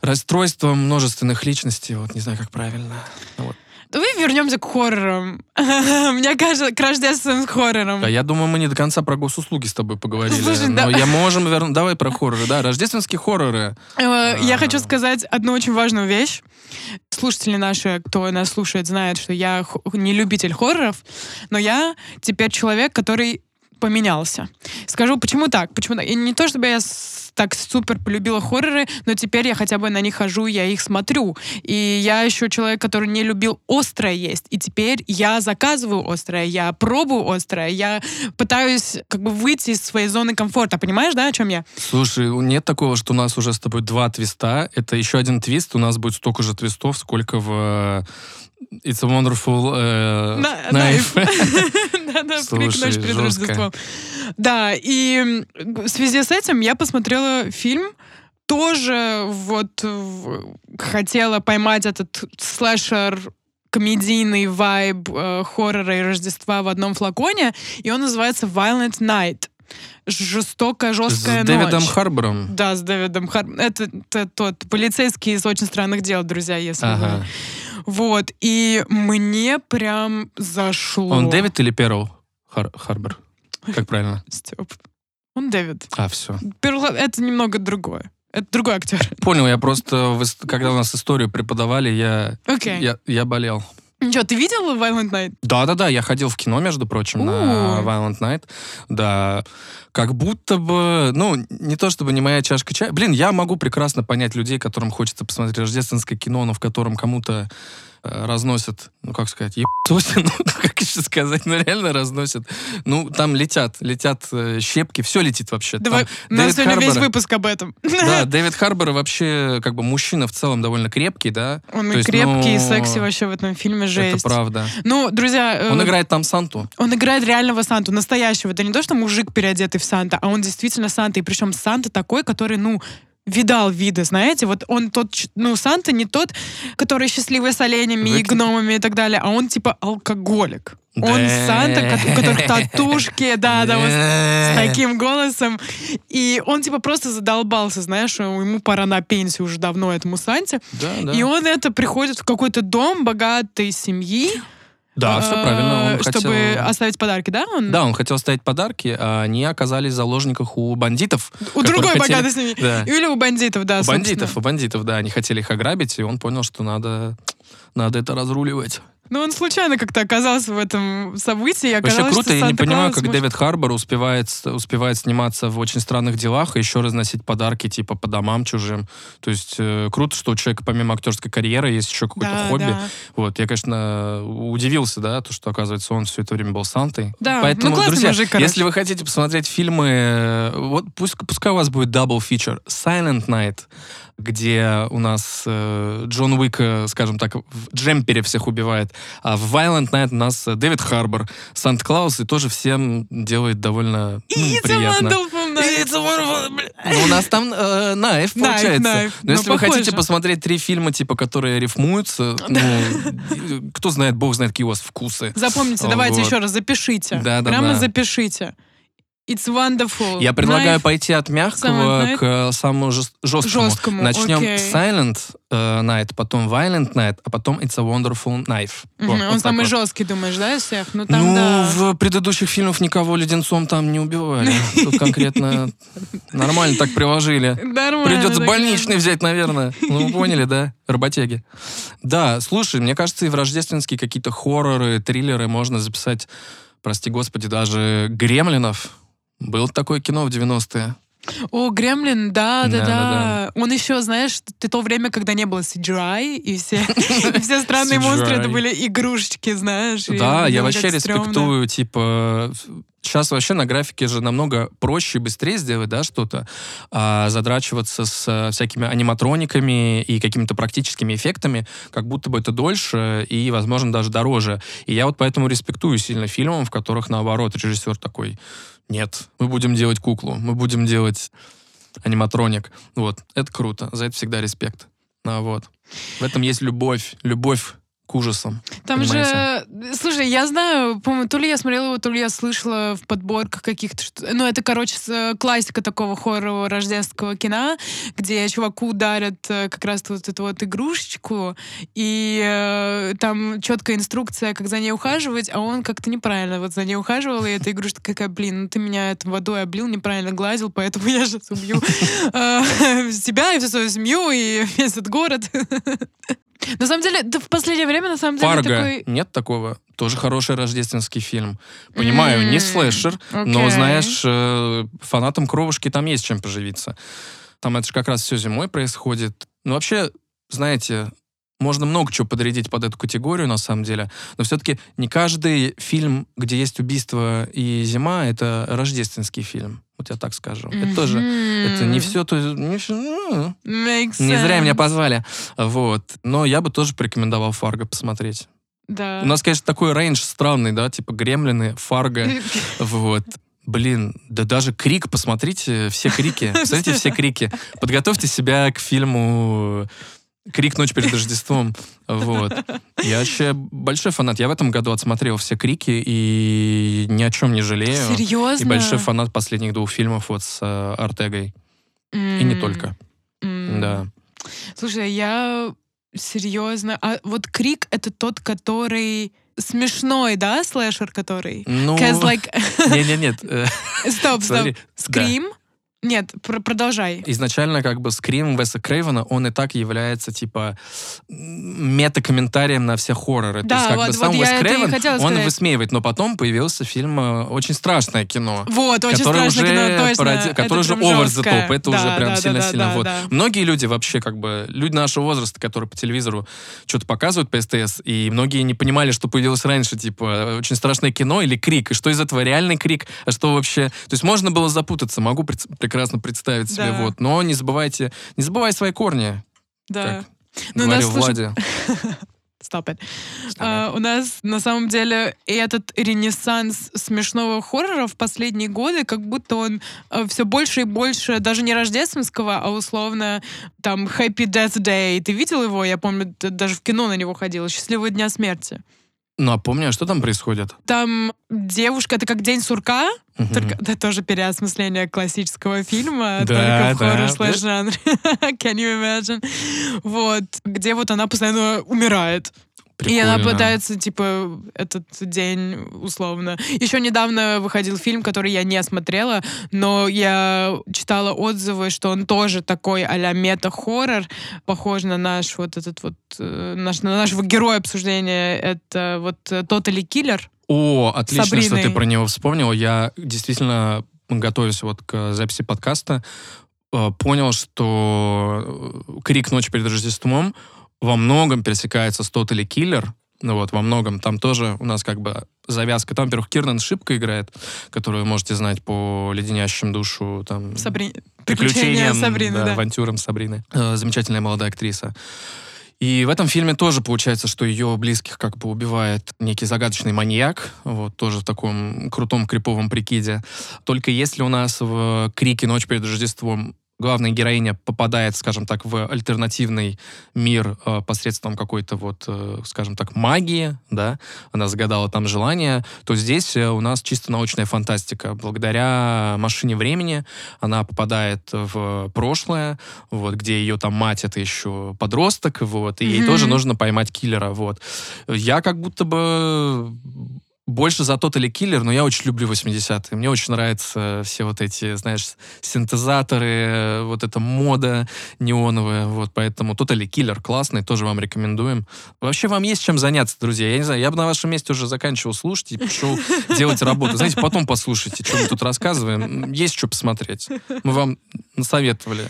[SPEAKER 2] расстройство множественных личностей, вот не знаю, как правильно. Вот.
[SPEAKER 1] Давай вернемся к хоррорам. Мне кажется, к рождественским хоррорам.
[SPEAKER 2] Да, я думаю, мы не до конца про госуслуги с тобой поговорили.
[SPEAKER 1] Слушай,
[SPEAKER 2] но
[SPEAKER 1] да.
[SPEAKER 2] я можем вернуть... Давай про хорроры, да. Рождественские хорроры.
[SPEAKER 1] Э, Я
[SPEAKER 2] А.
[SPEAKER 1] хочу сказать одну очень важную вещь. Слушатели наши, кто нас слушает, знают, что я не любитель хорроров, но я теперь человек, который поменялся. Скажу, почему так? Почему так? И не то, чтобы я так супер полюбила хорроры, но теперь я хотя бы на них хожу, я их смотрю. И я еще человек, который не любил острое есть. И теперь я заказываю острое, я пробую острое, я пытаюсь как бы выйти из своей зоны комфорта. Понимаешь, да, о чем я?
[SPEAKER 2] Слушай, нет такого, что у нас уже с тобой два твиста. Это еще один твист. У нас будет столько же твистов, сколько в It's a Wonderful э,
[SPEAKER 1] На-
[SPEAKER 2] Knife.
[SPEAKER 1] Да-да, крик ночь перед
[SPEAKER 2] жестко.
[SPEAKER 1] Рождеством. Да, и в связи с этим я посмотрела фильм, тоже вот в- хотела поймать этот слэшер комедийный вайб э, хоррора и Рождества в одном флаконе, и он называется Violent Night. Жестокая, жесткая
[SPEAKER 2] С Дэвидом
[SPEAKER 1] ночь.
[SPEAKER 2] Харбором.
[SPEAKER 1] Да, с Дэвидом Хар... Это, это тот полицейский из очень странных дел, друзья, если
[SPEAKER 2] Ага.
[SPEAKER 1] Вот, и мне прям зашло.
[SPEAKER 2] Он Дэвид или Перл Хар- Харбор? Как правильно?
[SPEAKER 1] Стёп. Он Дэвид.
[SPEAKER 2] А, все.
[SPEAKER 1] Перл Это немного другое. Это другой актер.
[SPEAKER 2] Понял, я просто, когда у нас историю преподавали, я,
[SPEAKER 1] Окей.
[SPEAKER 2] я, я болел.
[SPEAKER 1] Что, ты видел Violent Night?
[SPEAKER 2] Да-да-да, я ходил в кино, между прочим, на. Violent Night. Да, как будто бы, ну, не то чтобы не моя чашка чая. Блин, я могу прекрасно понять людей, которым хочется посмотреть рождественское кино, но в котором кому-то разносят, ну, как сказать, ебать, ну, как еще сказать, ну, реально разносят. Ну, там летят, летят э, щепки, все летит вообще.
[SPEAKER 1] Давай,
[SPEAKER 2] Там
[SPEAKER 1] у нас
[SPEAKER 2] Дэвид
[SPEAKER 1] сегодня весь
[SPEAKER 2] Харбор-
[SPEAKER 1] выпуск об этом.
[SPEAKER 2] Да, Дэвид Харбор вообще, как бы, мужчина в целом довольно крепкий, да?
[SPEAKER 1] Он
[SPEAKER 2] То
[SPEAKER 1] и
[SPEAKER 2] есть,
[SPEAKER 1] крепкий, и
[SPEAKER 2] ну,
[SPEAKER 1] секси вообще в этом фильме жесть.
[SPEAKER 2] Это правда.
[SPEAKER 1] Ну, друзья, э,
[SPEAKER 2] Он играет там Санту.
[SPEAKER 1] он играет реального Санту, настоящего. Это не то, что мужик переодетый в Санта, а он действительно Санта. И причем Санта такой, который, ну, видал виды, знаете, вот он тот, ну, Санта не тот, который счастливый с оленями и
[SPEAKER 2] Выглядит-
[SPEAKER 1] гномами и так далее, а он типа алкоголик. Он
[SPEAKER 2] Да.
[SPEAKER 1] Санта, ко- у которых татушки, да, да, вот с таким голосом. И он типа просто задолбался, знаешь, что ему пора на пенсию уже давно этому Санте.
[SPEAKER 2] Да, да.
[SPEAKER 1] И он это приходит в какой-то дом богатой семьи.
[SPEAKER 2] Да, все правильно. Он
[SPEAKER 1] э, чтобы
[SPEAKER 2] хотел...
[SPEAKER 1] оставить подарки, да? Он?
[SPEAKER 2] Да, он хотел оставить подарки, а они оказались в заложниках у бандитов.
[SPEAKER 1] У другой
[SPEAKER 2] хотели-
[SPEAKER 1] богатой семьи.
[SPEAKER 2] Да.
[SPEAKER 1] Или у бандитов, да,
[SPEAKER 2] У
[SPEAKER 1] собственно.
[SPEAKER 2] бандитов, у бандитов, да, они хотели их ограбить, и он понял, что надо, надо это разруливать.
[SPEAKER 1] Ну, он случайно как-то оказался в этом событии.
[SPEAKER 2] Вообще круто, я не понимаю, как
[SPEAKER 1] может-
[SPEAKER 2] Дэвид Харбор успевает, успевает сниматься в очень странных делах и еще разносить подарки типа по домам чужим. То есть э, круто, что у человека помимо актерской карьеры есть еще какое-то
[SPEAKER 1] Да,
[SPEAKER 2] хобби.
[SPEAKER 1] да.
[SPEAKER 2] Вот, я, конечно, удивился, да, то, что, оказывается, он все это время был Сантой.
[SPEAKER 1] Да,
[SPEAKER 2] Поэтому,
[SPEAKER 1] ну,
[SPEAKER 2] друзья,
[SPEAKER 1] мужик, короче.
[SPEAKER 2] если вы хотите посмотреть фильмы, э, вот пусть, пускай у вас будет double feature. Silent Night, где у нас э, Джон Уик, э, скажем так, в джемпере всех убивает, а в Violent Night у нас э, Дэвид Харбор, Санта-Клаус, и тоже всем делает довольно ну,
[SPEAKER 1] It's
[SPEAKER 2] приятно. It's. Ну, у нас там э, Найф, получается.
[SPEAKER 1] Найф.
[SPEAKER 2] Но если
[SPEAKER 1] Ну,
[SPEAKER 2] вы хотите
[SPEAKER 1] похоже.
[SPEAKER 2] посмотреть три фильма, типа, которые рифмуются, ну, кто знает, бог знает, какие у вас вкусы.
[SPEAKER 1] Запомните, давайте
[SPEAKER 2] Вот.
[SPEAKER 1] еще раз запишите.
[SPEAKER 2] Да, да,
[SPEAKER 1] Прямо
[SPEAKER 2] да.
[SPEAKER 1] запишите. It's wonderful.
[SPEAKER 2] Я предлагаю
[SPEAKER 1] Knife.
[SPEAKER 2] пойти от мягкого
[SPEAKER 1] Silent
[SPEAKER 2] к э, самому жест- жесткому.
[SPEAKER 1] Жесткому,
[SPEAKER 2] Начнем с Silent э, Night, потом Violent Night, а потом It's a Wonderful Knife.
[SPEAKER 1] Мгм,
[SPEAKER 2] Вот,
[SPEAKER 1] Он
[SPEAKER 2] вот
[SPEAKER 1] самый
[SPEAKER 2] вот.
[SPEAKER 1] жесткий, думаешь, да, из всех? Ну, там,
[SPEAKER 2] ну,
[SPEAKER 1] да.
[SPEAKER 2] в предыдущих фильмах никого леденцом там не убивали. Тут конкретно нормально так приложили. Придется больничный взять, наверное. Ну, вы поняли, да? Работяги. Да, слушай, мне кажется, и в рождественские какие-то хорроры, триллеры можно записать, прости господи, даже «Гремлинов». Было такое кино в 90-е.
[SPEAKER 1] О, Гремлин, да, да, да.
[SPEAKER 2] Да-да-да.
[SPEAKER 1] Он еще, знаешь, ты то время, когда не было CGI, и все, все странные монстры, это были игрушечки, знаешь.
[SPEAKER 2] Да, я вообще респектую, типа, сейчас вообще на графике же намного проще и быстрее сделать, да, что-то, а задрачиваться с э, всякими аниматрониками и какими-то практическими эффектами, как будто бы это дольше и, возможно, даже дороже. И я вот поэтому респектую сильно фильмам, в которых, наоборот, режиссер такой, нет, мы будем делать куклу, мы будем делать аниматроник. Вот, это круто, за это всегда респект. А вот. В этом есть любовь, любовь к ужасам.
[SPEAKER 1] Там
[SPEAKER 2] Понимаете?
[SPEAKER 1] же, слушай, я знаю, по-моему, то ли я смотрела его, то ли я слышала в подборках каких-то, ну, это, короче, э, классика такого хоррорового рождественского кино, где чуваку дарят э, как раз вот эту вот игрушечку, и э, там четкая инструкция, как за ней ухаживать, а он как-то неправильно вот за ней ухаживал, и эта игрушка такая, блин, ну ты меня это водой облил, неправильно гладил, поэтому я сейчас убью э, себя и всю свою семью, и весь этот город. На самом деле, да в последнее время, на самом деле,
[SPEAKER 2] Фарго.
[SPEAKER 1] такой...
[SPEAKER 2] Нет такого. Тоже хороший рождественский фильм. Понимаю, не
[SPEAKER 1] М,
[SPEAKER 2] слэшер, но,
[SPEAKER 1] окей.
[SPEAKER 2] знаешь, э, фанатам кровушки там есть чем поживиться. Там это же как раз все зимой происходит. Ну, вообще, знаете, можно много чего подрядить под эту категорию, на самом деле. Но все-таки не каждый фильм, где есть убийство и зима, это рождественский фильм. Вот я так скажу. Это тоже... Это не все то... Не, всё- ну, не зря меня позвали. Вот. Но я бы тоже порекомендовал Фарго посмотреть.
[SPEAKER 1] Да.
[SPEAKER 2] У нас, конечно, такой рейндж странный, да, типа Гремлины, Фарго, вот. Блин, да даже Крик, посмотрите все крики. Посмотрите все крики. Подготовьте себя к фильму Крик ночь перед Рождеством. Вот. Я вообще большой фанат. Я в этом году отсмотрел все крики и ни о чем не жалею.
[SPEAKER 1] Серьезно?
[SPEAKER 2] И большой фанат последних двух фильмов вот с э, Артегой. И не только. Да.
[SPEAKER 1] Слушай, я серьезно. А вот Крик это тот, который смешной, да, слэшер, который?
[SPEAKER 2] Ну,
[SPEAKER 1] Cause like...
[SPEAKER 2] не-не-нет. э,
[SPEAKER 1] Стоп, стоп.
[SPEAKER 2] смотри, да.
[SPEAKER 1] Нет, пр- продолжай.
[SPEAKER 2] изначально как бы скрим Веса Крейвена, он и так является типа мета-комментарием на все хорроры. То
[SPEAKER 1] Да,
[SPEAKER 2] есть как
[SPEAKER 1] вот-
[SPEAKER 2] бы сам
[SPEAKER 1] вот и
[SPEAKER 2] Крейвен, он
[SPEAKER 1] сказать.
[SPEAKER 2] высмеивает, но потом появился фильм э, «Очень страшное кино».
[SPEAKER 1] Вот, очень страшное
[SPEAKER 2] уже,
[SPEAKER 1] кино, точно. Это
[SPEAKER 2] который уже over the top, это
[SPEAKER 1] Да,
[SPEAKER 2] уже прям
[SPEAKER 1] да, да,
[SPEAKER 2] сильно-сильно.
[SPEAKER 1] да,
[SPEAKER 2] вот.
[SPEAKER 1] да.
[SPEAKER 2] Многие люди вообще как бы, люди нашего возраста, которые по телевизору что-то показывают по СТС, и многие не понимали, что появилось раньше, типа, очень страшное кино или крик, и что из этого реальный крик, а что вообще... То есть можно было запутаться, могу прекрасно представить себе,
[SPEAKER 1] Да.
[SPEAKER 2] вот. Но не забывайте, не забывай свои корни,
[SPEAKER 1] Да.
[SPEAKER 2] как
[SPEAKER 1] Ну,
[SPEAKER 2] говорил Влади.
[SPEAKER 1] Stop it. А, у нас на самом деле этот ренессанс смешного хоррора в последние годы, как будто он все больше и больше, даже не рождественского, а условно там Happy Death Day. Ты видел его? Я помню, ты даже в кино на него ходила. Счастливого дня смерти.
[SPEAKER 2] Ну, а помню, а что там происходит?
[SPEAKER 1] Там девушка, это как День сурка,
[SPEAKER 2] Мгм.
[SPEAKER 1] только это тоже переосмысление классического фильма,
[SPEAKER 2] Да,
[SPEAKER 1] только в
[SPEAKER 2] да.
[SPEAKER 1] слэш жанре. Can you imagine? Вот, где вот она постоянно умирает. И она
[SPEAKER 2] Прикольно.
[SPEAKER 1] пытается, типа, этот день условно. Еще недавно выходил фильм, который я не смотрела, но я читала отзывы, что он тоже такой а-ля мета-хоррор, похож на наш вот этот вот, э, наш, на нашего героя обсуждения. Это вот э, Totally Killer.
[SPEAKER 2] О, отлично, что
[SPEAKER 1] Сабриной.
[SPEAKER 2] ты про него вспомнил. Я действительно, готовясь вот к записи подкаста, э, понял, что «Крик ночи перед Рождеством» во многом пересекается с «Тотали Киллер». Ну вот, во многом. Там тоже у нас как бы завязка. Там, во-первых, Кирнан Шипка играет, которую вы можете знать по леденящим душу там,
[SPEAKER 1] Сабри...
[SPEAKER 2] приключениям,
[SPEAKER 1] Сабрины,
[SPEAKER 2] да,
[SPEAKER 1] да.
[SPEAKER 2] авантюрам Сабрины. Э, замечательная молодая актриса. И в этом фильме тоже получается, что ее близких как бы убивает некий загадочный маньяк, вот, тоже в таком крутом криповом прикиде. Только если у нас в «Крике. Ночь перед Рождеством» главная героиня попадает, скажем так, в альтернативный мир э, посредством какой-то вот, э, скажем так, магии, да, она загадала там желание, то здесь э, у нас чисто научная фантастика. Благодаря машине времени она попадает в прошлое, вот, где ее там мать это еще подросток, вот, и ей
[SPEAKER 1] Мгм.
[SPEAKER 2] тоже нужно поймать киллера, вот. Я как будто бы больше за тот или киллер, но я очень люблю 80-е. Мне очень нравятся все вот эти, знаешь, синтезаторы, вот эта мода неоновая, вот, поэтому тот или киллер классный, тоже вам рекомендуем. Вообще вам есть чем заняться, друзья. Я не знаю, я бы на вашем месте уже заканчивал слушать и пошел делать работу. Знаете, потом послушайте, что мы тут рассказываем. Есть что посмотреть. Мы вам насоветовали.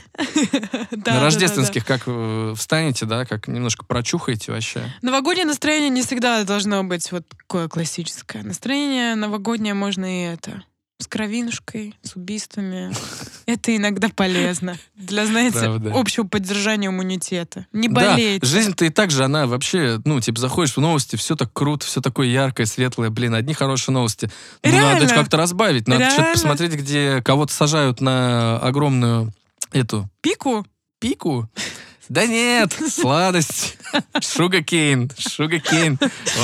[SPEAKER 2] На рождественских как э, встанете, да, как немножко прочухаете вообще.
[SPEAKER 1] Новогоднее настроение не всегда должно быть вот такое классическое. Настроение новогоднее можно и это. С кровинушкой, с убийствами. Это иногда полезно. Для, знаете,
[SPEAKER 2] Правда.
[SPEAKER 1] общего поддержания иммунитета. Не
[SPEAKER 2] Да,
[SPEAKER 1] болеть.
[SPEAKER 2] жизнь-то и так же, она вообще, ну, типа, заходишь в новости, все так круто, все такое яркое, светлое, блин, одни хорошие новости. Ну, надо
[SPEAKER 1] Реально.
[SPEAKER 2] же как-то разбавить, надо что-то посмотреть, где кого-то сажают на огромную эту
[SPEAKER 1] Пику?
[SPEAKER 2] пику, Да нет, сладость. Шугакейн. Шугакейн.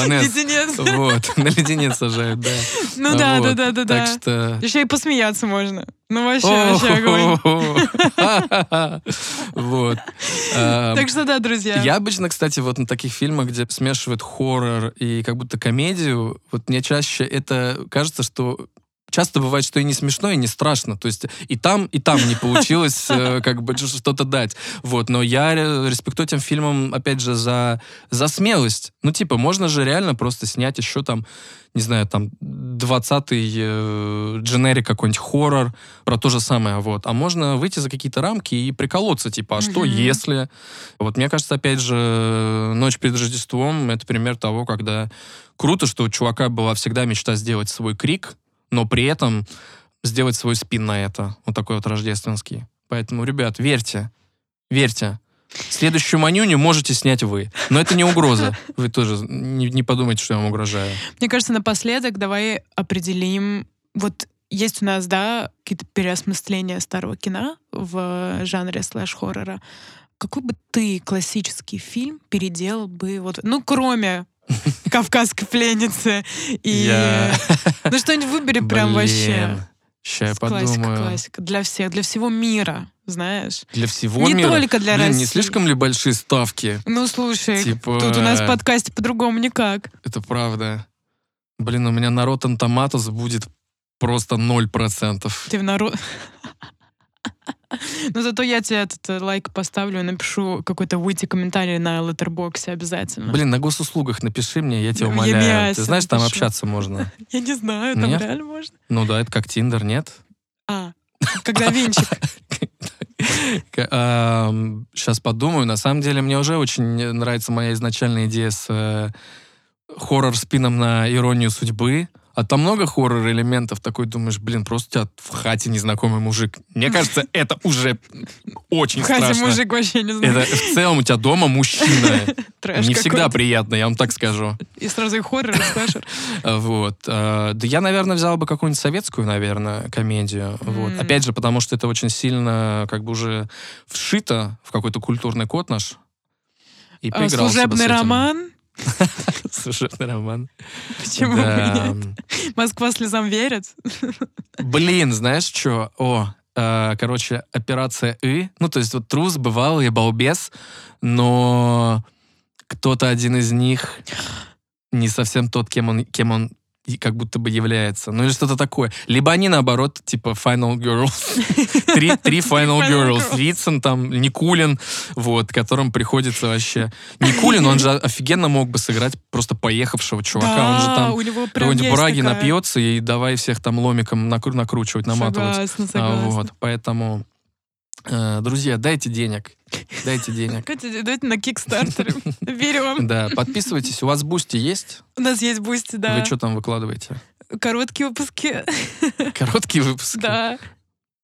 [SPEAKER 1] Леденец.
[SPEAKER 2] Вот, на леденец сажают, да.
[SPEAKER 1] Ну да, да, да, да,
[SPEAKER 2] Так что...
[SPEAKER 1] Еще и посмеяться можно. Ну вообще, вообще огонь.
[SPEAKER 2] Вот.
[SPEAKER 1] Так что да, друзья.
[SPEAKER 2] Я обычно, кстати, вот на таких фильмах, где смешивают хоррор и как будто комедию, вот мне чаще это кажется, что часто бывает, что и не смешно, и не страшно. То есть и там, и там не получилось э, как бы что-то дать. Вот. Но я ре- респектую этим фильмам, опять же, за, за смелость. Ну, типа, можно же реально просто снять еще там, не знаю, там, 20-й э, дженерик какой-нибудь хоррор про то же самое, вот. А можно выйти за какие-то рамки и приколоться, типа, а что
[SPEAKER 1] Мгм.
[SPEAKER 2] если... Вот мне кажется, опять же, «Ночь перед Рождеством» — это пример того, когда круто, что у чувака была всегда мечта сделать свой крик, но при этом сделать свой спин на это. Вот такой вот рождественский. Поэтому, ребят, верьте. Верьте. Следующую манюню можете снять вы. Но это не угроза. Вы тоже не, не подумайте, что я вам угрожаю.
[SPEAKER 1] Мне кажется, напоследок давай определим, вот есть у нас, да, какие-то переосмысления старого кино в жанре слэш-хоррора. Какой бы ты классический фильм переделал бы, вот, ну, кроме «Кавказской пленницы» и...
[SPEAKER 2] Я-
[SPEAKER 1] Ну, что-нибудь выбери прям вообще.
[SPEAKER 2] Сейчас я
[SPEAKER 1] Классика,
[SPEAKER 2] подумаю.
[SPEAKER 1] классика. Для всех, для всего мира, знаешь.
[SPEAKER 2] Для всего
[SPEAKER 1] Не
[SPEAKER 2] мира?
[SPEAKER 1] только для
[SPEAKER 2] Блин, не
[SPEAKER 1] России.
[SPEAKER 2] слишком ли большие ставки?
[SPEAKER 1] Ну, слушай,
[SPEAKER 2] Типа,
[SPEAKER 1] тут у нас в подкасте по-другому никак.
[SPEAKER 2] Это правда. Блин, у меня на Rotten Tomatoes будет просто 0%.
[SPEAKER 1] Ты в народ... Но зато я тебе этот э, лайк поставлю и напишу какой-то вытти комментарий на Letterboxd обязательно.
[SPEAKER 2] Блин, на госуслугах напиши мне, я тебя
[SPEAKER 1] Ну,
[SPEAKER 2] умоляю. Ты знаешь, там
[SPEAKER 1] напишу.
[SPEAKER 2] общаться можно.
[SPEAKER 1] Я не знаю, там
[SPEAKER 2] Нет?
[SPEAKER 1] реально можно.
[SPEAKER 2] Ну да, это как Тиндер, нет?
[SPEAKER 1] А, когда венчик.
[SPEAKER 2] Сейчас подумаю. На самом деле, мне уже очень нравится моя изначальная идея с э, хоррор-спином на иронию судьбы. А там много хоррор-элементов. Такой думаешь, блин, просто у тебя в хате незнакомый мужик. Мне кажется, это уже очень страшно.
[SPEAKER 1] мужик вообще не знает.
[SPEAKER 2] Это в целом у тебя дома мужчина. Не всегда приятно, я вам так скажу.
[SPEAKER 1] И сразу и хоррор, и слэшер.
[SPEAKER 2] Вот. А, Да я, наверное, взял бы какую-нибудь советскую, наверное, комедию. Вот. Опять же, потому что это очень сильно как бы уже вшито в какой-то культурный код наш. И
[SPEAKER 1] А, Служебный роман.
[SPEAKER 2] Служебный роман.
[SPEAKER 1] Почему и
[SPEAKER 2] Да.
[SPEAKER 1] нет? Москва слезам верит.
[SPEAKER 2] Блин, знаешь что? О, э, короче, операция И. Ну, то есть вот трус, бывалый, балбес, но кто-то один из них не совсем тот, кем он, кем он и как будто бы является. Ну или что-то такое. Либо они, наоборот, типа Final Girls. Три, три Final Girls. Вицин, там, Никулин, вот, которым приходится вообще... Никулин, он же офигенно мог бы сыграть просто поехавшего чувака. он же
[SPEAKER 1] Да,
[SPEAKER 2] там
[SPEAKER 1] у него прям
[SPEAKER 2] какой-нибудь браги
[SPEAKER 1] такая-
[SPEAKER 2] напьется и давай всех там ломиком накру- накручивать, наматывать.
[SPEAKER 1] Согласна,
[SPEAKER 2] А,
[SPEAKER 1] согласна.
[SPEAKER 2] вот, поэтому, друзья, дайте денег. Дайте денег.
[SPEAKER 1] Давайте на Kickstarter е. Верю вам.
[SPEAKER 2] Да, подписывайтесь. У вас Boosty есть?
[SPEAKER 1] У нас есть Boosty, да.
[SPEAKER 2] Вы что там выкладываете?
[SPEAKER 1] Короткие выпуски.
[SPEAKER 2] Короткие выпуски?
[SPEAKER 1] Да.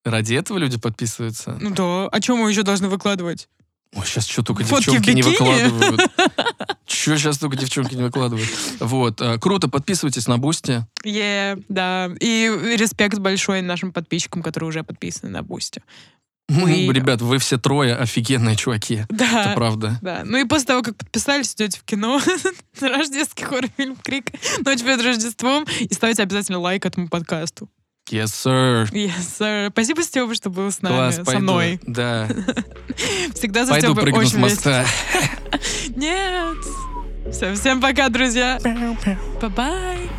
[SPEAKER 2] Ради этого люди подписываются?
[SPEAKER 1] Ну да. А что мы еще должны выкладывать?
[SPEAKER 2] Ой, сейчас что только
[SPEAKER 1] Фотки
[SPEAKER 2] девчонки не выкладывают. Что сейчас только девчонки не выкладывают? Вот, э, круто, подписывайтесь на Boosty.
[SPEAKER 1] Yeah, да. И респект большой нашим подписчикам, которые уже подписаны на Boosty.
[SPEAKER 2] Ну,
[SPEAKER 1] Мы-
[SPEAKER 2] Ребят, вы все трое офигенные чуваки. Это
[SPEAKER 1] Да.
[SPEAKER 2] правда.
[SPEAKER 1] Да. Ну и после того, как подписались, идете в кино, рождественский хоррор-фильм «Крик», «Ночь перед Рождеством» и ставите обязательно лайк этому подкасту.
[SPEAKER 2] Yes, sir.
[SPEAKER 1] Yes, sir. Спасибо, Степа, что был с нами,
[SPEAKER 2] Класс,
[SPEAKER 1] со
[SPEAKER 2] пойду.
[SPEAKER 1] мной.
[SPEAKER 2] Да.
[SPEAKER 1] Всегда за
[SPEAKER 2] Пойду
[SPEAKER 1] Степой
[SPEAKER 2] прыгну с
[SPEAKER 1] очень весело.
[SPEAKER 2] моста.
[SPEAKER 1] Нет. Все, всем пока, друзья. Bye-bye.